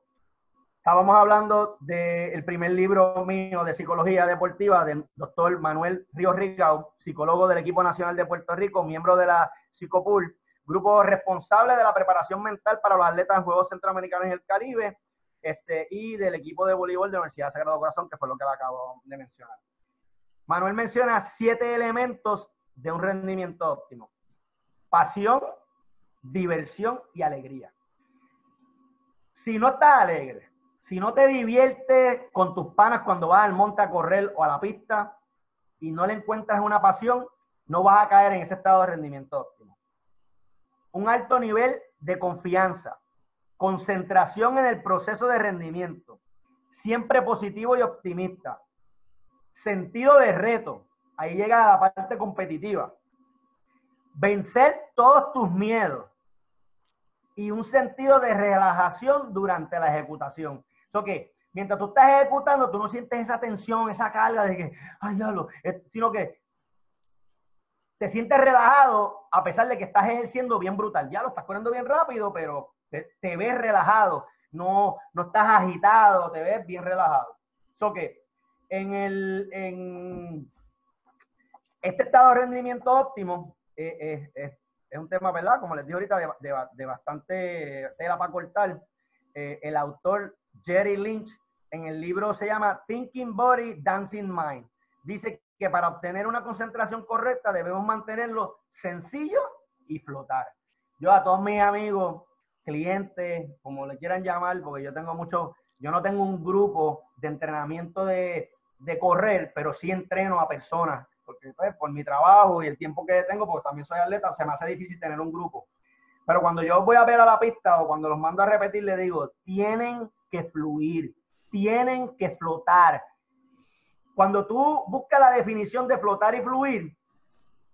Estábamos hablando del primer libro mío de psicología deportiva del doctor Manuel Ríos Rigao, psicólogo del equipo nacional de Puerto Rico, miembro de la Psicopool, grupo responsable de la preparación mental para los atletas en Juegos Centroamericanos y el Caribe, este, y del equipo de voleibol de la Universidad de Sagrado Corazón, que fue lo que le acabo de mencionar. Manuel menciona siete elementos de un rendimiento óptimo. Pasión, diversión y alegría. Si no estás alegre, si no te diviertes con tus panas cuando vas al monte a correr o a la pista y no le encuentras una pasión, no vas a caer en ese estado de rendimiento óptimo. Un alto nivel de confianza, concentración en el proceso de rendimiento, siempre positivo y optimista, sentido de reto, ahí llega la parte competitiva, vencer todos tus miedos y un sentido de relajación durante la ejecutación. Eso que mientras tú estás ejecutando, tú no sientes esa tensión, esa carga de que, ay, diablo, sino que te sientes relajado a pesar de que estás ejerciendo bien brutal. Ya lo estás corriendo bien rápido, pero te, ves relajado, no, no estás agitado, te ves bien relajado. Eso que en, el, en este estado de rendimiento óptimo es, un tema, ¿verdad? Como les dije ahorita, de, bastante tela para cortar. Eh, el autor Jerry Lynch en el libro se llama Thinking Body, Dancing Mind. Dice que para obtener una concentración correcta debemos mantenerlo sencillo y flotar. Yo a todos mis amigos, clientes, como le quieran llamar, porque yo tengo mucho, yo no tengo un grupo de entrenamiento de, de correr, pero sí entreno a personas, porque pues, por mi trabajo y el tiempo que tengo, porque también soy atleta, se me hace difícil tener un grupo. Pero cuando yo voy a ver a la pista o cuando los mando a repetir, le digo, tienen que fluir, tienen que flotar. Cuando tú buscas la definición de flotar y fluir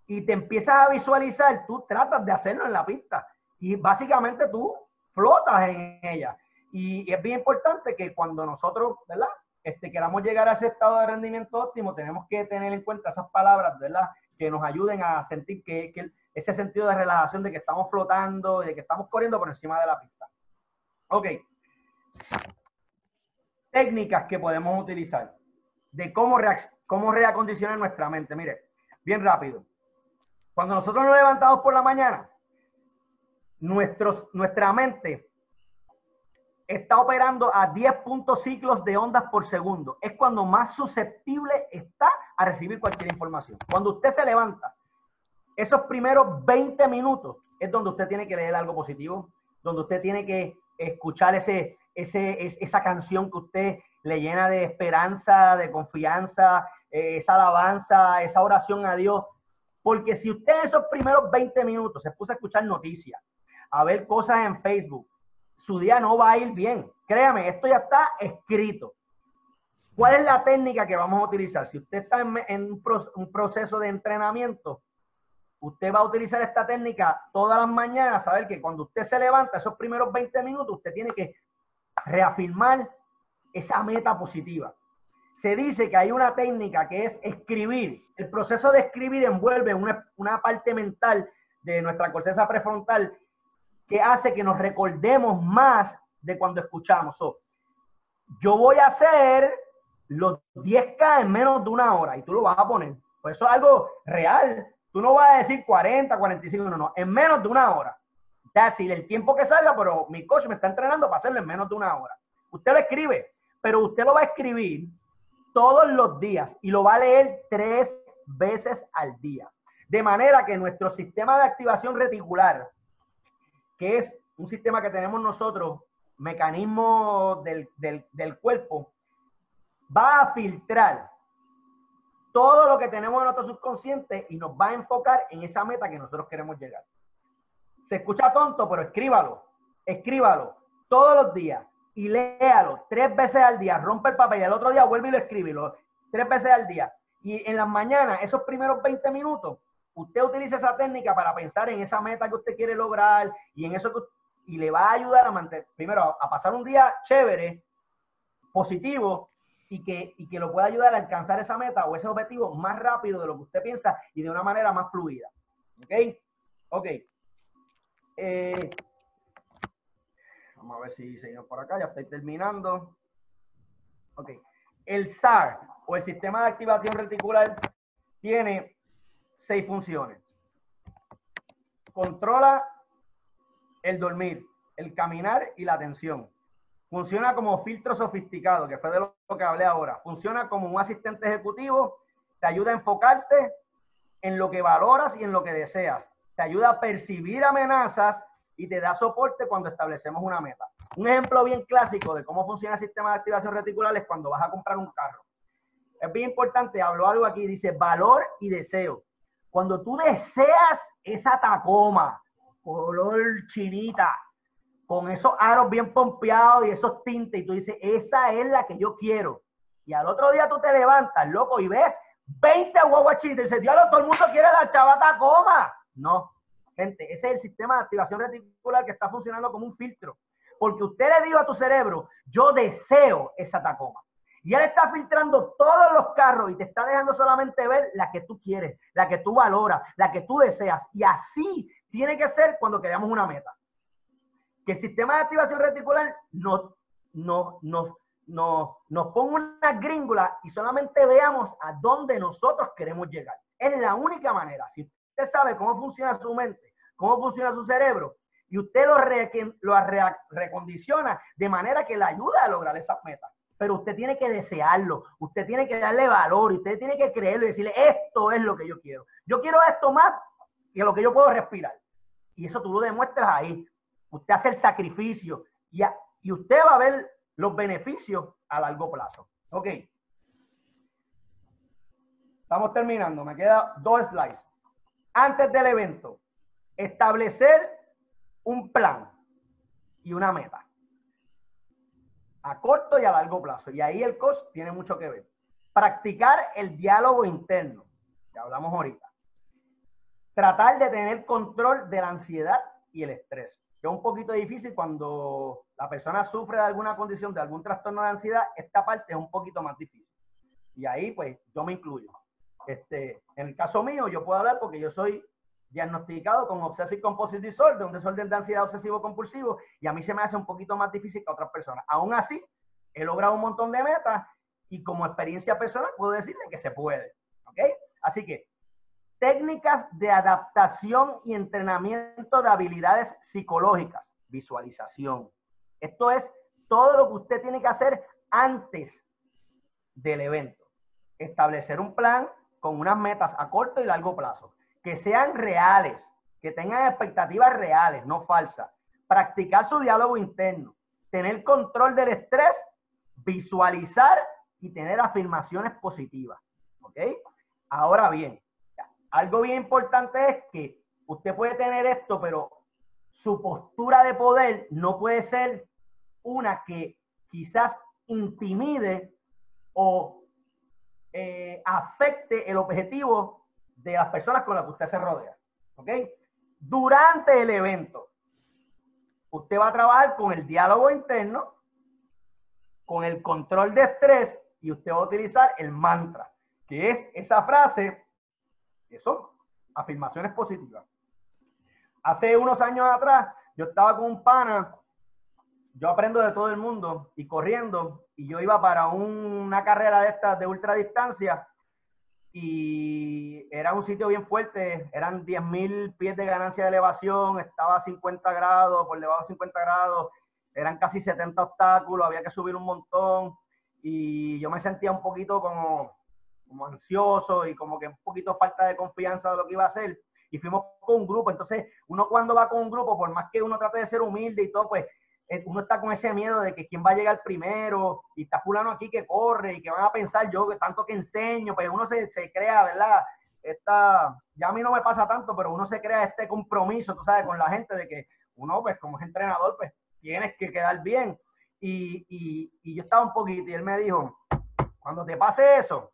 y te empiezas a visualizar, tú tratas de hacerlo en la pista y básicamente tú flotas en ella. Y, es bien importante que cuando nosotros, ¿verdad? Este, queramos llegar a ese estado de rendimiento óptimo, tenemos que tener en cuenta esas palabras, ¿verdad? Que nos ayuden a sentir que, ese sentido de relajación de que estamos flotando, de que estamos corriendo por encima de la pista. Ok. Técnicas que podemos utilizar de cómo, cómo reacondicionar nuestra mente. Mire, bien rápido. Cuando nosotros nos levantamos por la mañana, nuestra mente está operando a 10 puntos ciclos de ondas por segundo. Es cuando más susceptible está a recibir cualquier información. Cuando usted se levanta, esos primeros 20 minutos es donde usted tiene que leer algo positivo, donde usted tiene que escuchar ese, esa canción que usted le llena de esperanza, de confianza, eh, esa alabanza, esa oración a Dios. Porque si usted esos primeros 20 minutos se puso a escuchar noticias, a ver cosas en Facebook, su día no va a ir bien. Créame, esto ya está escrito. ¿Cuál es la técnica que vamos a utilizar? Si usted está en, un, proceso de entrenamiento, usted va a utilizar esta técnica todas las mañanas, saber que cuando usted se levanta, esos primeros 20 minutos, usted tiene que reafirmar esa meta positiva. Se dice que hay una técnica que es escribir. El proceso de escribir envuelve una, una parte mental de nuestra corteza prefrontal que hace que nos recordemos más de cuando escuchamos. yo voy a hacer los 10K en menos de una hora y tú lo vas a poner. Pues eso es algo real. Tú no vas a decir 40, 45, no, no, en menos de una hora. Decir, el tiempo que salga, pero mi coach me está entrenando para hacerlo en menos de una hora. Usted lo escribe, pero usted lo va a escribir todos los días y lo va a leer tres veces al día. De manera que nuestro sistema de activación reticular, que es un sistema que tenemos nosotros, mecanismo del, del, cuerpo, va a filtrar todo lo que tenemos en nuestro subconsciente y nos va a enfocar en esa meta que nosotros queremos llegar. Se escucha tonto, pero escríbalo, escríbalo todos los días y léalo tres veces al día. Rompe el papel y el otro día vuelve y lo escribe tres veces al día. Y en las mañanas, esos primeros 20 minutos, usted utiliza esa técnica para pensar en esa meta que usted quiere lograr y en eso que, y le va a ayudar a mantener, primero, a, pasar un día chévere, positivo, y que, y que lo pueda ayudar a alcanzar esa meta o ese objetivo más rápido de lo que usted piensa y de una manera más fluida. ¿Ok? Ok. Eh, vamos a ver si seguimos por acá, ya estoy terminando. Ok. El SAR o el sistema de activación reticular tiene seis funciones. Controla el dormir, el caminar y la atención. Funciona como filtro sofisticado, que fue de lo que hablé ahora. Funciona como un asistente ejecutivo, te ayuda a enfocarte en lo que valoras y en lo que deseas. Te ayuda a percibir amenazas y te da soporte cuando establecemos una meta. Un ejemplo bien clásico de cómo funciona el sistema de activación reticular es cuando vas a comprar un carro. Es bien importante, hablo algo aquí, dice valor y deseo. Cuando tú deseas esa Tacoma, color chinita, con esos aros bien pompeados y esos tintes, y tú dices, esa es la que yo quiero. Y al otro día tú te levantas, loco, y ves 20 guaguas chinitas y dices, diablo, todo el mundo quiere la chava Tacoma. No, gente, ese es el sistema de activación reticular que está funcionando como un filtro. Porque usted le dijo a tu cerebro, yo deseo esa Tacoma. Y él está filtrando todos los carros y te está dejando solamente ver la que tú quieres, la que tú valoras, la que tú deseas. Y así tiene que ser cuando queramos una meta. Que el sistema de activación reticular no, no, no, no, nos ponga una gríngula y solamente veamos a dónde nosotros queremos llegar. Es la única manera. Si usted sabe cómo funciona su mente, cómo funciona su cerebro, y usted lo, recondiciona de manera que le ayuda a lograr esas metas pero usted tiene que desearlo, usted tiene que darle valor, usted tiene que creerlo y decirle, esto es lo que yo quiero. Yo quiero esto más que lo que yo puedo respirar. Y eso tú lo demuestras ahí. Usted hace el sacrificio y, y usted va a ver los beneficios a largo plazo. Ok. Estamos terminando. Me queda dos slides. Antes del evento, establecer un plan y una meta a corto y a largo plazo. Y ahí el cost tiene mucho que ver. Practicar el diálogo interno, ya hablamos ahorita. Tratar de tener control de la ansiedad y el estrés, que es un poquito difícil cuando la persona sufre de alguna condición, de algún trastorno de ansiedad, esta parte es un poquito más difícil. Y ahí, pues, yo me incluyo. Este, en el caso mío, yo puedo hablar porque yo soy diagnosticado con Obsessive Compulsive Disorder, un desorden de ansiedad obsesivo compulsivo, y a mí se me hace un poquito más difícil que a otras personas. Aún así, he logrado un montón de metas y como experiencia personal puedo decirle que se puede. Así que técnicas de adaptación y entrenamiento de habilidades psicológicas, visualización. Esto es todo lo que usted tiene que hacer antes del evento. Establecer un plan con unas metas a corto y largo plazo que sean reales, que tengan expectativas reales, no falsas. Practicar su diálogo interno, tener control del estrés, visualizar y tener afirmaciones positivas. ¿Ok? Ahora bien, algo bien importante es que usted puede tener esto, pero su postura de poder no puede ser una que quizás intimide o eh, afecte el objetivo de las personas con las que usted se rodea. ¿Ok? Durante el evento, usted va a trabajar con el diálogo interno, con el control de estrés y usted va a utilizar el mantra, que es esa frase, que son afirmaciones positivas. Hace unos años atrás, yo estaba con un pana, yo aprendo de todo el mundo y corriendo, y yo iba para una carrera de estas de ultradistancia y era un sitio bien fuerte, eran 10.000 pies de ganancia de elevación, estaba a 50 grados, por debajo de 50 grados, eran casi 70 obstáculos, había que subir un montón y yo me sentía un poquito como, como ansioso y como que un poquito falta de confianza de lo que iba a hacer. Y fuimos con un grupo, entonces uno cuando va con un grupo, por más que uno trate de ser humilde y todo, pues uno está con ese miedo de que quién va a llegar primero y está fulano aquí que corre y que van a pensar yo que tanto que enseño, pues uno se, se crea, ¿verdad? Esta, ya a mí no me pasa tanto, pero uno se crea este compromiso, tú sabes, con la gente de que uno, pues como es entrenador, pues tienes que quedar bien. Y, y, y yo estaba un poquito y él me dijo, cuando te pase eso,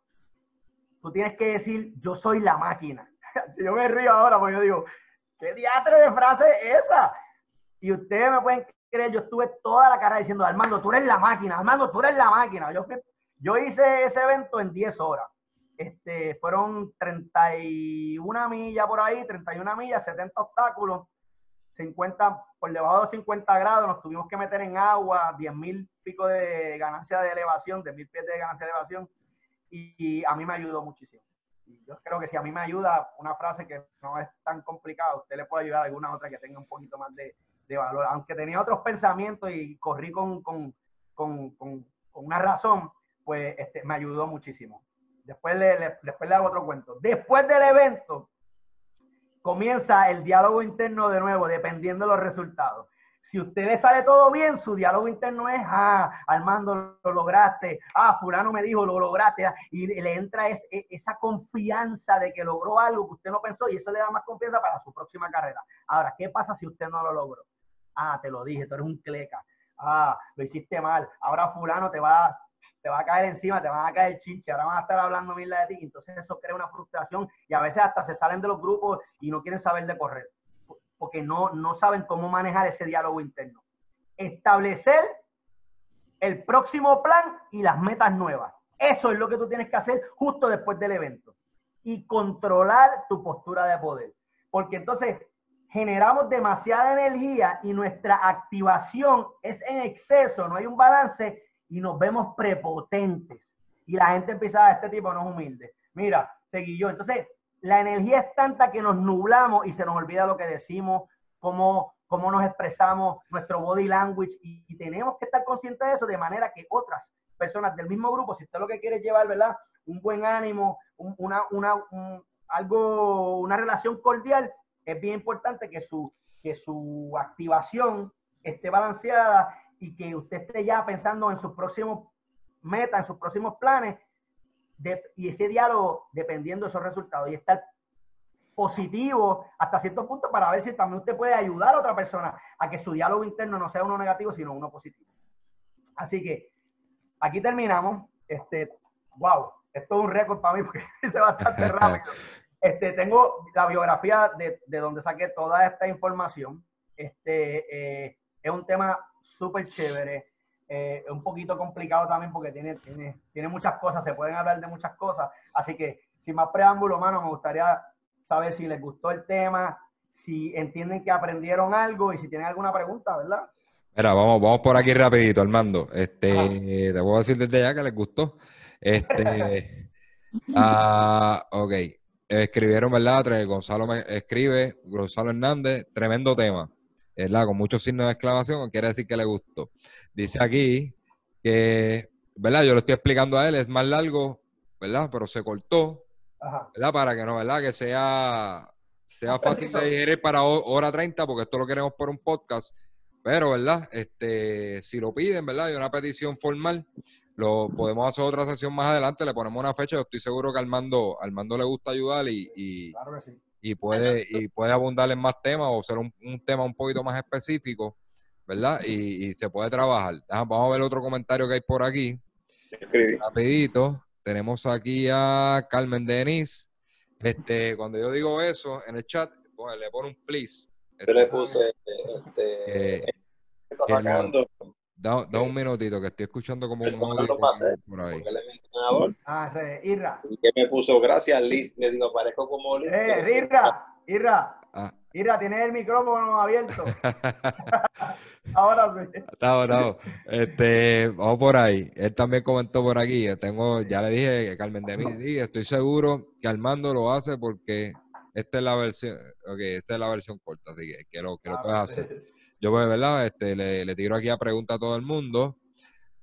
tú tienes que decir, yo soy la máquina. (laughs) yo me río ahora porque yo digo, ¿qué diatre de frase es esa? Y ustedes me pueden creer, yo estuve toda la cara diciendo, Armando, tú eres la máquina, Armando, tú eres la máquina. Yo, yo hice ese evento en 10 horas. Este, fueron 31 millas por ahí, 31 millas, 70 obstáculos, 50, por debajo de 50 grados, nos tuvimos que meter en agua, 10 mil pico de ganancia de elevación, 10 mil pies de ganancia de elevación, y, a mí me ayudó muchísimo. Yo creo que si a mí me ayuda una frase que no es tan complicada, usted le puede ayudar a alguna otra que tenga un poquito más de, de valor. Aunque tenía otros pensamientos y corrí con, una razón, pues este, me ayudó muchísimo. Después le, hago otro cuento. Después del evento, comienza el diálogo interno de nuevo, dependiendo de los resultados. Si usted le sale todo bien, su diálogo interno es, ah, Armando, lo lograste, ah, fulano me dijo, lo lograste, ah", y le entra e, esa confianza de que logró algo que usted no pensó y eso le da más confianza para su próxima carrera. Ahora, ¿qué pasa si usted no lo logró? Ah, te lo dije, tú eres un cleca. Ah, lo hiciste mal. Ahora fulano te va, te va a caer encima, te van a caer chinche, ahora van a estar hablando mil de ti, entonces eso crea una frustración y a veces hasta se salen de los grupos y no quieren saber de correr, porque no, no saben cómo manejar ese diálogo interno. Establecer el próximo plan y las metas nuevas. Eso es lo que tú tienes que hacer justo después del evento. Y controlar tu postura de poder. Porque entonces generamos demasiada energía y nuestra activación es en exceso, no hay un balance y nos vemos prepotentes. Y la gente empieza a, este tipo no es humilde. Mira, seguí yo. Entonces, la energía es tanta que nos nublamos y se nos olvida lo que decimos, cómo, cómo nos expresamos, nuestro body language. Y, tenemos que estar conscientes de eso de manera que otras personas del mismo grupo, si usted lo que quiere es llevar, ¿verdad? Un buen ánimo, una, una, algo, una relación cordial, es bien importante que su, que su activación esté balanceada y que usted esté ya pensando en sus próximos metas, en sus próximos planes, y ese diálogo dependiendo de esos resultados y estar positivo hasta cierto punto para ver si también usted puede ayudar a otra persona a que su diálogo interno no sea uno negativo, sino uno positivo. Así que aquí terminamos. Este, wow, esto es un récord para mí porque (laughs) se va bastante (laughs) rápido. Este, tengo la biografía de, de donde saqué toda esta información. Este, eh, es un tema súper chévere. Eh, un poquito complicado también porque tiene, tiene, tiene muchas cosas, se pueden hablar de muchas cosas. Así que, sin más preámbulo, mano, me gustaría saber si les gustó el tema, si entienden que aprendieron algo y si tienen alguna pregunta, ¿verdad? Mira, vamos, vamos por aquí rapidito, Armando. Este, te puedo decir desde ya que les gustó. Este, (laughs) ah, ok. Escribieron, ¿verdad? Gonzalo me escribe, Gonzalo Hernández, tremendo tema. ¿verdad? Con muchos signos de exclamación, quiere decir que le gustó. Dice aquí que, ¿verdad? Yo lo estoy explicando a él, es más largo, ¿verdad? Pero se cortó, ¿verdad? Para que no, ¿verdad? Que sea, sea fácil de digerir para hora 30, porque esto lo queremos por un podcast. Pero, ¿verdad? Este, si lo piden, ¿verdad? Hay una petición formal. Lo podemos hacer otra sesión más adelante, le ponemos una fecha. Yo estoy seguro que al mando, al mando le gusta ayudar y, y, claro que sí y puede, y puede abundar en más temas o ser un, tema un poquito más específico, ¿verdad? Y, se puede trabajar. Vamos a ver otro comentario que hay por aquí. Rapidito. Tenemos aquí a Carmen Denis. Este, cuando yo digo eso en el chat, pues, le pone un please. Yo le puse este, eh, Da, un minutito que estoy escuchando como un audio por ahí. Ah, sí, Irra. Y que me puso gracias, Liz. Le digo, parezco como Liz. Eh, Irra, Irra. Ah. Irra, tienes el micrófono abierto. (laughs) (laughs) Ahora sí. No, no. Este, vamos por ahí. Él también comentó por aquí. Tengo, ya le dije que Carmen de mí, estoy seguro que Armando lo hace porque esta es la versión, okay, esta es la versión corta, así que, que lo, que lo ah, puedes hacer. Yo, pues, ¿verdad? Este, le, le tiro aquí a pregunta a todo el mundo.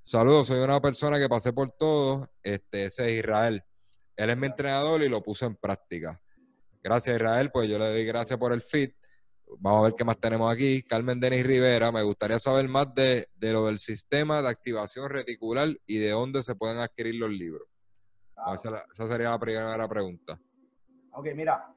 Saludos, soy una persona que pasé por todo. Este, ese es Israel. Él es mi entrenador y lo puso en práctica. Gracias, Israel. Pues yo le doy gracias por el fit. Vamos a ver qué más tenemos aquí. Carmen Denis Rivera, me gustaría saber más de, lo del sistema de activación reticular y de dónde se pueden adquirir los libros. Esa, sería la primera pregunta. Ok, mira.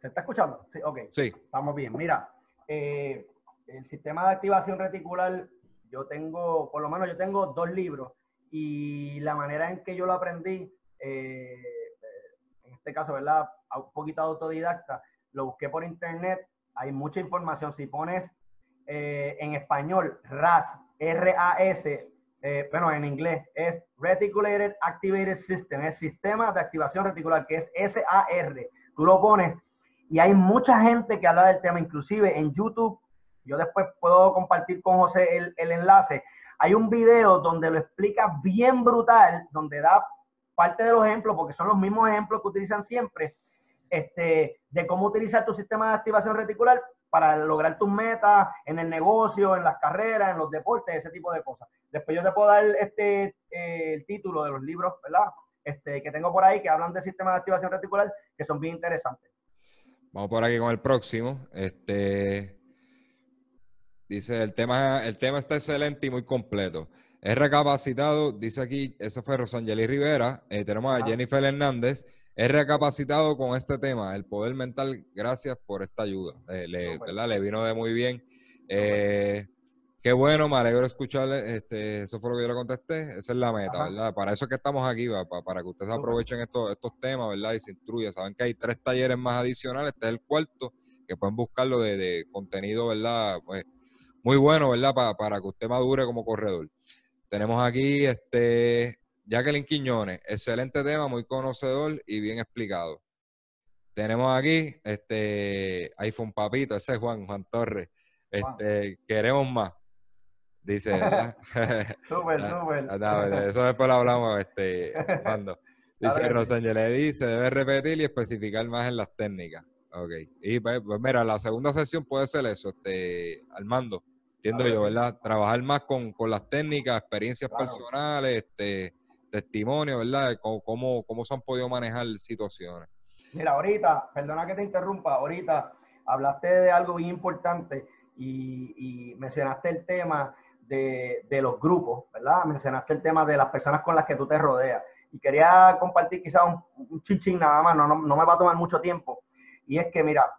¿Se está escuchando? Sí, ok. Sí. Estamos bien. Mira, eh, el sistema de activación reticular, yo tengo, por lo menos yo tengo dos libros y la manera en que yo lo aprendí, eh, en este caso, ¿verdad? un poquito autodidacta, lo busqué por internet, hay mucha información. Si pones eh, en español RAS, R-A-S, eh, bueno, en inglés es Reticulated Activated System, es sistema de activación reticular, que es S-A-R. Tú lo pones y hay mucha gente que habla del tema, inclusive en YouTube. Yo después puedo compartir con José el, el enlace. Hay un video donde lo explica bien brutal, donde da parte de los ejemplos, porque son los mismos ejemplos que utilizan siempre, este, de cómo utilizar tu sistema de activación reticular para lograr tus metas en el negocio, en las carreras, en los deportes, ese tipo de cosas. Después yo te puedo dar este, eh, el título de los libros, ¿verdad? Este, que tengo por ahí que hablan de sistema de activación reticular, que son bien interesantes. Vamos por aquí con el próximo. Este dice el tema, el tema está excelente y muy completo. Es recapacitado, dice aquí, ese fue Rosangeli Rivera. Eh, tenemos a Jennifer Hernández. Es recapacitado con este tema, el poder mental. Gracias por esta ayuda. Eh, le, vino de muy bien. Eh, qué bueno, me alegro escucharle. Este, eso fue lo que yo le contesté. Esa es la meta, ¿verdad? Para eso es que estamos aquí, para, para que ustedes aprovechen estos, estos temas, ¿verdad? Y se instruyan. Saben que hay tres talleres más adicionales. Este es el cuarto, que pueden buscarlo de, de contenido, ¿verdad? Pues muy bueno, ¿verdad? Para, para que usted madure como corredor. Tenemos aquí este Jacqueline Quiñones, excelente tema, muy conocedor y bien explicado. Tenemos aquí este iPhone Papito, ese es Juan, Juan Torres. Este, queremos más. Dice, (laughs) ¿verdad? súper, súper. Eso después lo hablamos, este, cuando. (laughs) Dice claro dice, debe repetir y especificar más en las técnicas. Ok. Y pues, pues, mira, la segunda sesión puede ser eso, este, Armando entiendo yo, ¿verdad? Trabajar más con, las técnicas, experiencias personales, este, testimonios, ¿verdad? Cómo, cómo, se han podido manejar situaciones. Mira, ahorita, perdona que te interrumpa, ahorita hablaste de algo bien importante y, mencionaste el tema de, los grupos, ¿verdad? Mencionaste el tema de las personas con las que tú te rodeas. Y quería compartir quizás un, un chinchín nada más, no, no, no, me va a tomar mucho tiempo. Y es que, mira,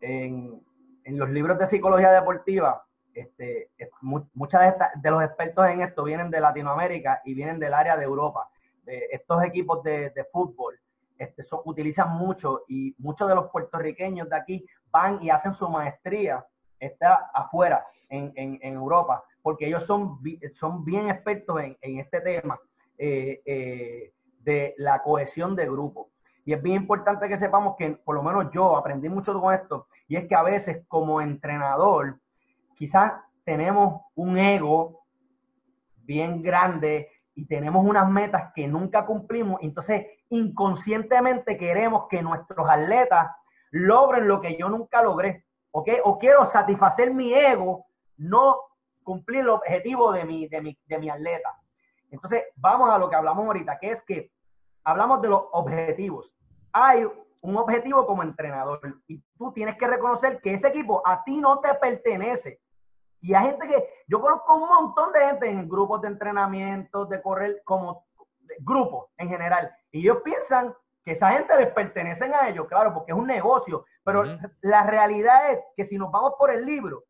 en, en los libros de psicología deportiva, este, muchos de, los expertos en esto vienen de Latinoamérica y vienen del área de Europa. De estos equipos de, fútbol este, utilizan mucho y muchos de los puertorriqueños de aquí van y hacen su maestría está afuera en, Europa, porque ellos son, son bien expertos en, este tema eh, eh, de la cohesión de grupo. Y es bien importante que sepamos que, por lo menos yo aprendí mucho con esto, y es que a veces como entrenador, quizás tenemos un ego bien grande y tenemos unas metas que nunca cumplimos, entonces inconscientemente queremos que nuestros atletas logren lo que yo nunca logré, ¿ok? O quiero satisfacer mi ego, no cumplir el objetivo de mi, de mi, de mi atleta. Entonces, vamos a lo que hablamos ahorita, que es que hablamos de los objetivos. Hay un objetivo como entrenador y tú tienes que reconocer que ese equipo a ti no te pertenece. Y hay gente que, yo conozco un montón de gente en grupos de entrenamiento, de correr, como grupos en general. Y ellos piensan que esa gente les pertenece a ellos, claro, porque es un negocio. Pero la realidad es que si nos vamos por el libro,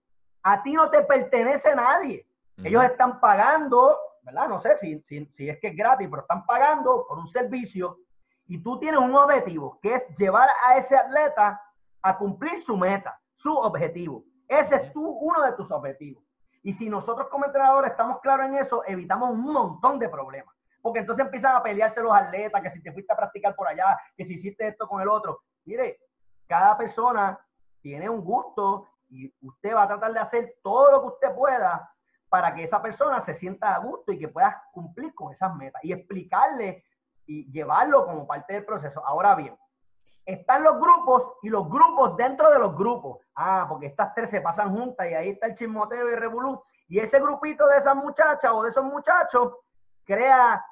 a ti no te pertenece nadie. Ellos están pagando, ¿verdad? No sé si, si, si es que es gratis, pero están pagando por un servicio y tú tienes un objetivo, que es llevar a ese atleta a cumplir su meta, su objetivo. Ese es tú, uno de tus objetivos. Y si nosotros como entrenadores estamos claros en eso, evitamos un montón de problemas. Porque entonces empiezan a pelearse los atletas, que si te fuiste a practicar por allá, que si hiciste esto con el otro. Mire, cada persona tiene un gusto y usted va a tratar de hacer todo lo que usted pueda para que esa persona se sienta a gusto y que pueda cumplir con esas metas y explicarle y llevarlo como parte del proceso. Ahora bien, están los grupos y los grupos dentro de los grupos. Ah, porque estas tres se pasan juntas y ahí está el chismoteo y revolú. Y ese grupito de esas muchachas o de esos muchachos crea,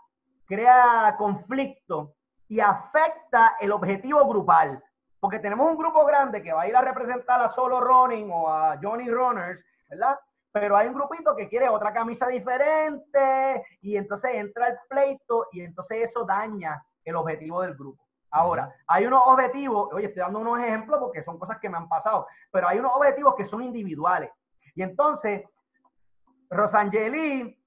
crea conflicto y afecta el objetivo grupal. Porque tenemos un grupo grande que va a ir a representar a Solo Running o a Johnny Runners, ¿verdad? Pero hay un grupito que quiere otra camisa diferente y entonces entra el pleito y entonces eso daña el objetivo del grupo. Ahora, hay unos objetivos, oye, estoy dando unos ejemplos porque son cosas que me han pasado, pero hay unos objetivos que son individuales. Y entonces, Rosangeli,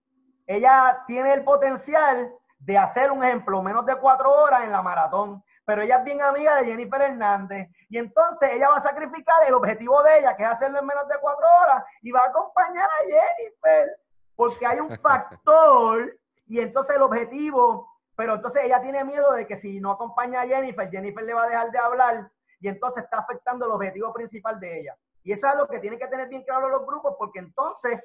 ella tiene el potencial de hacer un ejemplo menos de cuatro horas en la maratón, pero ella es bien amiga de Jennifer Hernández. Y entonces ella va a sacrificar el objetivo de ella, que es hacerlo en menos de cuatro horas, y va a acompañar a Jennifer, porque hay un (laughs) factor, y entonces el objetivo, pero entonces ella tiene miedo de que si no acompaña a Jennifer, Jennifer le va a dejar de hablar, y entonces está afectando el objetivo principal de ella. Y eso es lo que tienen que tener bien claro los grupos, porque entonces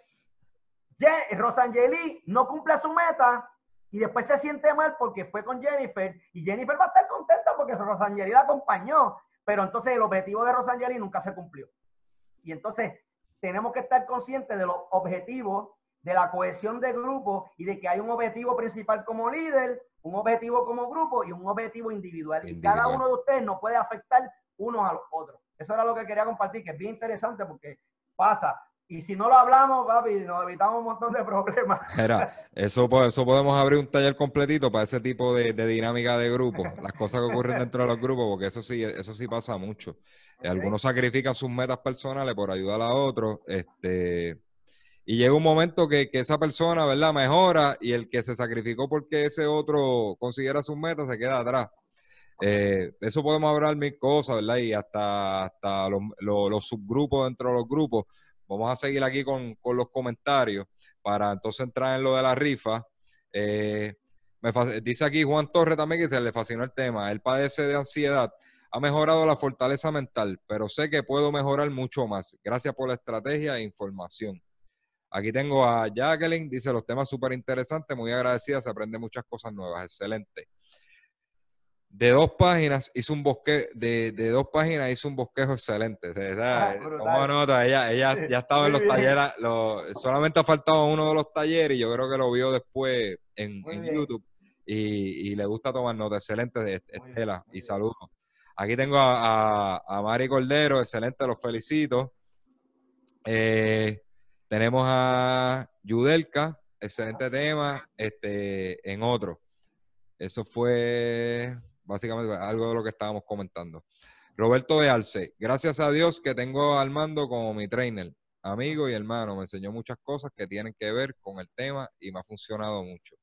Rosangeli no cumple su meta y después se siente mal porque fue con Jennifer y Jennifer va a estar contenta porque Rosangeli la acompañó, pero entonces el objetivo de Rosangeli nunca se cumplió. Y entonces tenemos que estar conscientes de los objetivos, de la cohesión del grupo y de que hay un objetivo principal como líder, un objetivo como grupo y un objetivo individual. Y cada uno de ustedes no puede afectar unos a los otros. Eso era lo que quería compartir, que es bien interesante porque pasa. Y si no lo hablamos, papi, nos evitamos un montón de problemas. (laughs) Era, eso, eso podemos abrir un taller completito para ese tipo de, dinámica de grupo, las cosas que ocurren dentro de los grupos, porque eso sí, eso sí pasa mucho. Algunos sacrifican sus metas personales por ayudar a otros, este, y llega un momento que, que, esa persona, ¿verdad?, mejora y el que se sacrificó porque ese otro consiguiera sus metas se queda atrás. Eh, eso podemos hablar mil cosas, ¿verdad? Y hasta, hasta los, subgrupos dentro de los grupos. Vamos a seguir aquí con, los comentarios para entonces entrar en lo de la rifa. Eh, me dice aquí Juan Torre también que se le fascinó el tema. Él padece de ansiedad. Ha mejorado la fortaleza mental, pero sé que puedo mejorar mucho más. Gracias por la estrategia e información. Aquí tengo a Jacqueline, dice los temas súper interesantes, muy agradecida, se aprende muchas cosas nuevas, excelente de dos páginas hizo un bosque de, de, dos páginas hizo un bosquejo excelente. Ah, nota, ella, ella ya estaba en los talleres, solamente ha faltado uno de los talleres y yo creo que lo vio después en, YouTube y, y, le gusta tomar nota. Excelente de Estela y saludos. Aquí tengo a, a, Mari Cordero, excelente, los felicito. Eh, tenemos a Yudelka, excelente tema, este, en otro. Eso fue básicamente algo de lo que estábamos comentando. Roberto de Alce, gracias a Dios que tengo al mando como mi trainer, amigo y hermano. Me enseñó muchas cosas que tienen que ver con el tema y me ha funcionado mucho.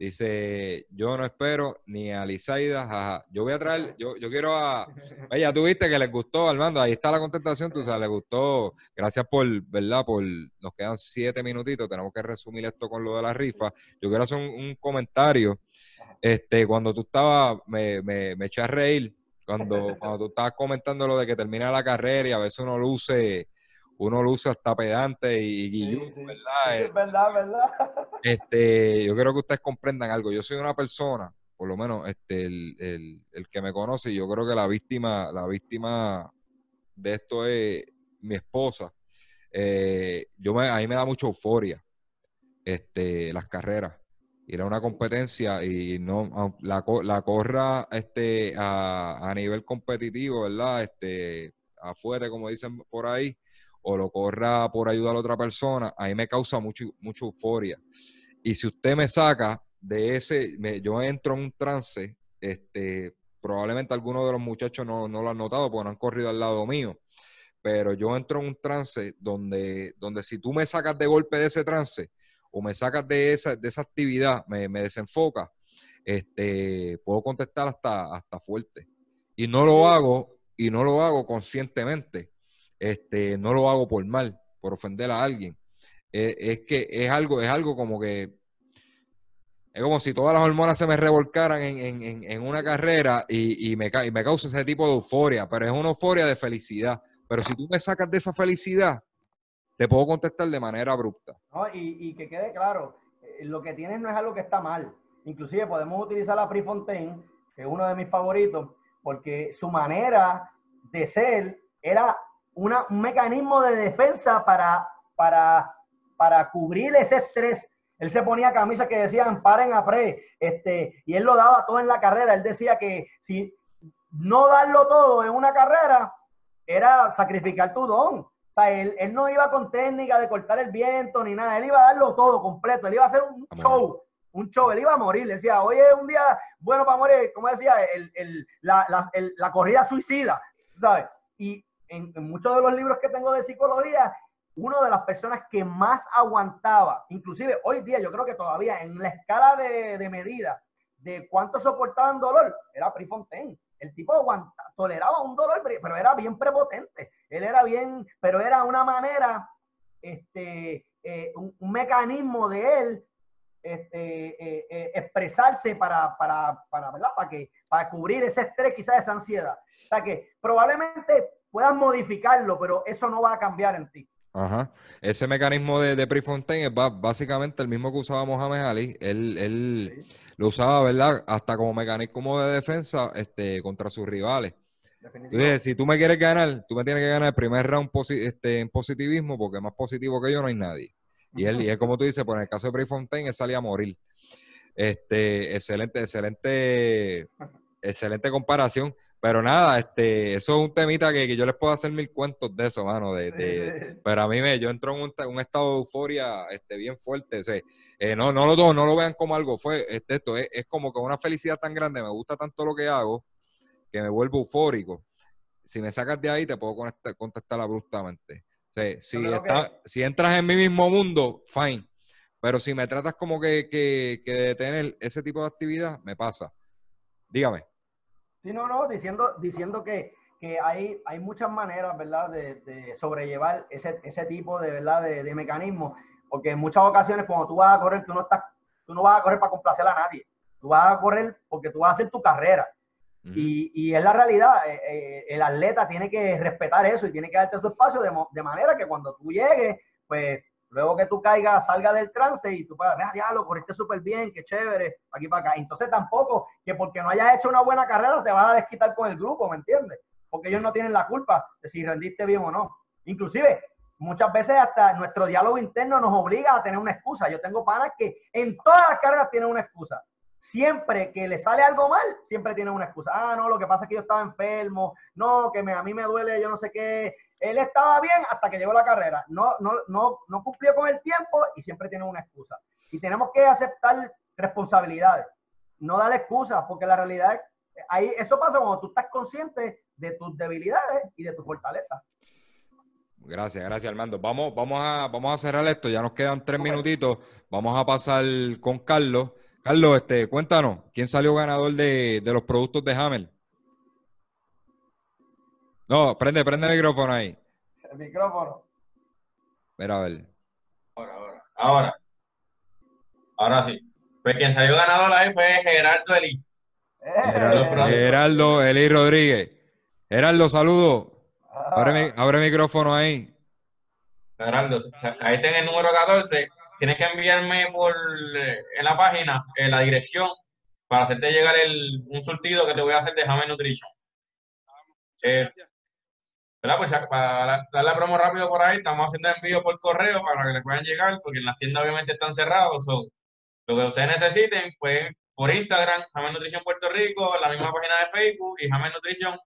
Dice, yo no espero ni a Lisaida, jaja. Yo voy a traer, yo, yo quiero a... (laughs) Oye, tú viste que les gustó, Armando, ahí está la contestación, tú sabes, les gustó. Gracias por, ¿verdad? Por, nos quedan siete minutitos, tenemos que resumir esto con lo de la rifa. Yo quiero hacer un comentario este, cuando tú estabas, me, me, me eché a reír cuando, (laughs) cuando tú estabas comentando lo de que termina la carrera y a veces uno luce, uno luce hasta pedante y, guillú, ¿verdad? es verdad, verdad. (laughs) Este, yo quiero que ustedes comprendan algo. Yo soy una persona, por lo menos este, el, el, el que me conoce, yo creo que la víctima, la víctima de esto es mi esposa. Eh, yo me, a mí me da mucha euforia este, las carreras ir a una competencia y no la, corra este a, nivel competitivo, ¿verdad? Este afuera, como dicen por ahí, o lo corra por ayudar a otra persona, a mí me causa mucho, mucha euforia. Y si usted me saca de ese, yo entro en un trance, este, probablemente algunos de los muchachos no, no, lo han notado porque no han corrido al lado mío, pero yo entro en un trance donde, donde si tú me sacas de golpe de ese trance, o me sacas de esa, de esa actividad, me, me desenfoca, este, puedo contestar hasta, hasta fuerte. Y no lo hago, y no lo hago conscientemente. Este, no lo hago por mal, por ofender a alguien. Eh, es que es algo, es algo como que es como si todas las hormonas se me revolcaran en, en, en una carrera y, y, me, y me causa ese tipo de euforia, pero es una euforia de felicidad. Pero si tú me sacas de esa felicidad, te puedo contestar de manera abrupta. y, que quede claro, eh, lo que tienes no es algo que está mal. Inclusive podemos utilizar a Prefontaine, que es uno de mis favoritos, porque su manera de ser era un mecanismo de defensa para, para, para cubrir ese estrés. Él se ponía camisas que decían paren a pre, este, y él lo daba todo en la carrera. Él decía que si no darlo todo en una carrera era sacrificar tu don. O sea, él, él, no iba con técnica de cortar el viento ni nada, él iba a darlo todo completo, él iba a hacer un show, un show, él iba a morir, le decía, hoy es un día bueno para morir, como decía, el, el, la, la, la, corrida suicida, ¿sabes? Y en, muchos de los libros que tengo de psicología, una de las personas que más aguantaba, inclusive hoy día yo creo que todavía en la escala de, de medida de cuánto soportaban dolor, era Prefontaine. El tipo aguanta, toleraba un dolor, pero era bien prepotente. Él era bien, pero era una manera, este, eh, un, mecanismo de él este, eh, eh, expresarse para, para, para. Para, que, para cubrir ese estrés, quizás esa ansiedad. O sea que probablemente puedas modificarlo, pero eso no va a cambiar en ti. Ajá. Ese mecanismo de, de Prefontaine es básicamente el mismo que usaba Mohamed Ali. Él, él lo usaba, ¿verdad? Hasta como mecanismo de defensa este, contra sus rivales. Entonces, si tú me quieres ganar, tú me tienes que ganar el primer round este, en positivismo, porque más positivo que yo no hay nadie. Y él, y es como tú dices, pues en el caso de Prefontaine, él salía a morir. Este, excelente, excelente, excelente comparación. Pero nada, este, eso es un temita que, yo les puedo hacer mil cuentos de eso, mano. De, pero a mí me, yo entro en un, estado de euforia este, bien fuerte. Eh, no, no, lo, no lo vean como algo fue, este, esto es, es como que una felicidad tan grande, me gusta tanto lo que hago, que me vuelvo eufórico. Si me sacas de ahí, te puedo contestar, abruptamente. si, si entras en mi mismo mundo, fine. Pero si me tratas como que, que, que de tener ese tipo de actividad, me pasa. Dígame. Sí, no, no, diciendo, diciendo que, que hay, hay muchas maneras, ¿verdad?, de, sobrellevar ese, ese, tipo de, ¿verdad?, de, de mecanismos, porque en muchas ocasiones cuando tú vas a correr, tú no, estás, tú no vas a correr para complacer a nadie, tú vas a correr porque tú vas a hacer tu carrera. y, y, es la realidad, eh, eh, el atleta tiene que respetar eso y tiene que darte su espacio de, de manera que cuando tú llegues, pues Luego que tú caigas, salga del trance y tú puedas, mira, diablo, corriste súper bien, qué chévere, aquí para acá. Entonces tampoco que porque no hayas hecho una buena carrera te vas a desquitar con el grupo, ¿me entiendes? Porque ellos no tienen la culpa de si rendiste bien o no. Inclusive, muchas veces hasta nuestro diálogo interno nos obliga a tener una excusa. Yo tengo panas que en todas las carreras tienen una excusa. Siempre que le sale algo mal, siempre tienen una excusa. Ah, no, lo que pasa es que yo estaba enfermo. No, que me, a mí me duele yo no sé qué él estaba bien hasta que llegó la carrera. No, no, no, no cumplió con el tiempo y siempre tiene una excusa. Y tenemos que aceptar responsabilidades, no dar excusas, porque la realidad es, ahí, eso pasa cuando tú estás consciente de tus debilidades y de tu fortaleza. Gracias, gracias Armando. Vamos, vamos, a, vamos a cerrar esto, ya nos quedan tres minutitos. Vamos a pasar con Carlos. Carlos, este, cuéntanos, ¿quién salió ganador de, de los productos de Hammer? No, prende, prende el micrófono ahí. El micrófono. Mira, a ver. Ahora, ahora. Ahora. Ahora sí. Pues quien salió ganador ahí fue Gerardo Eli. Gerardo, Gerardo Eli Rodríguez. Gerardo, saludo. Abre, abre el micrófono ahí. Gerardo, ahí está en el número 14. Tienes que enviarme por eh, en la página eh, la dirección para hacerte llegar el, un surtido que te voy a hacer de Hammer Nutrition. Eh, ¿verdad? Pues para dar la promo rápido por ahí, estamos haciendo envío por correo para que le puedan llegar, porque en las tiendas obviamente están cerrados. So, lo que ustedes necesiten, pues por Instagram, Jamen Nutrición Puerto Rico, la misma página de Facebook y Jamen Nutrición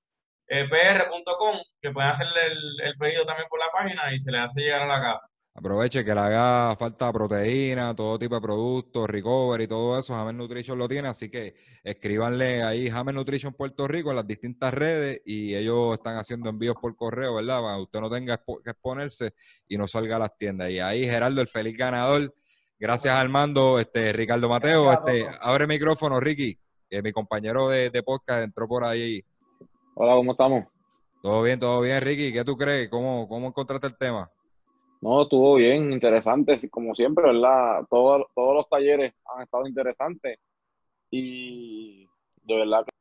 eh, pr.com, que pueden hacerle el, el, pedido también por la página y se le hace llegar a la casa. Aproveche que le haga falta proteína, todo tipo de productos, recovery, todo eso, Hammer Nutrition lo tiene, así que escríbanle ahí Hammer Nutrition Puerto Rico en las distintas redes y ellos están haciendo envíos por correo, ¿verdad? Para que usted no tenga que exponerse y no salga a las tiendas. Y ahí Gerardo, el feliz ganador. Gracias Armando, este Ricardo Mateo, este abre micrófono, Ricky, que mi compañero de, de podcast entró por ahí. Hola, ¿cómo estamos? Todo bien, todo bien, Ricky. ¿Qué tú crees? ¿Cómo, cómo encontraste el tema? No, estuvo bien, interesante, como siempre, ¿verdad? Todos, todos los talleres han estado interesantes y de verdad que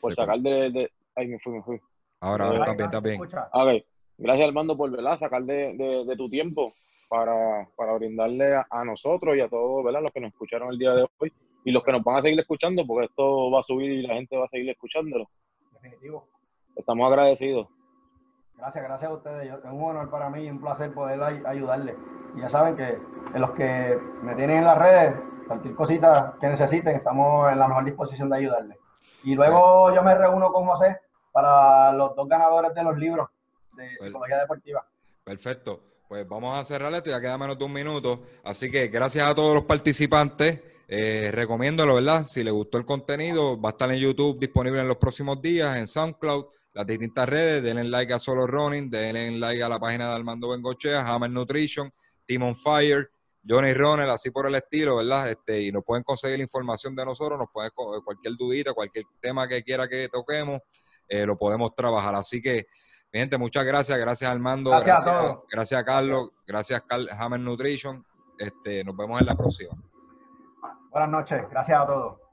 por sacar de, de, Ay, me fui, me fui. Ahora, ahora también, también. Ok, gracias Armando por, ¿verdad? Sacar de, de tu tiempo para, para brindarle a, nosotros y a todos, ¿verdad? Los que nos escucharon el día de hoy y los que nos van a seguir escuchando, porque esto va a subir y la gente va a seguir escuchándolo. Definitivo. Estamos agradecidos. Gracias, gracias a ustedes. es un honor para mí y un placer poder ayudarles. Y ya saben que en los que me tienen en las redes, cualquier cosita que necesiten, estamos en la mejor disposición de ayudarles. Y luego yo me reúno con José para los dos ganadores de los libros de pues psicología deportiva. Perfecto. Pues vamos a cerrar esto, ya queda menos de un minuto. Así que gracias a todos los participantes. Eh, recomiéndolo, ¿verdad? Si les gustó el contenido, va a estar en YouTube disponible en los próximos días, en SoundCloud las distintas redes, denle like a Solo Running, denle like a la página de Armando Bengochea, Hammer Nutrition, Team on Fire, Johnny Ronald, así por el estilo, ¿verdad? Este, y nos pueden conseguir información de nosotros, nos pueden cualquier dudita, cualquier tema que quiera que toquemos, eh, lo podemos trabajar. Así que, mi gente, muchas gracias, gracias Armando, gracias, a, gracias a Carlos, gracias Carl Hammer Nutrition. Este, nos vemos en la próxima. Buenas noches, gracias a todos.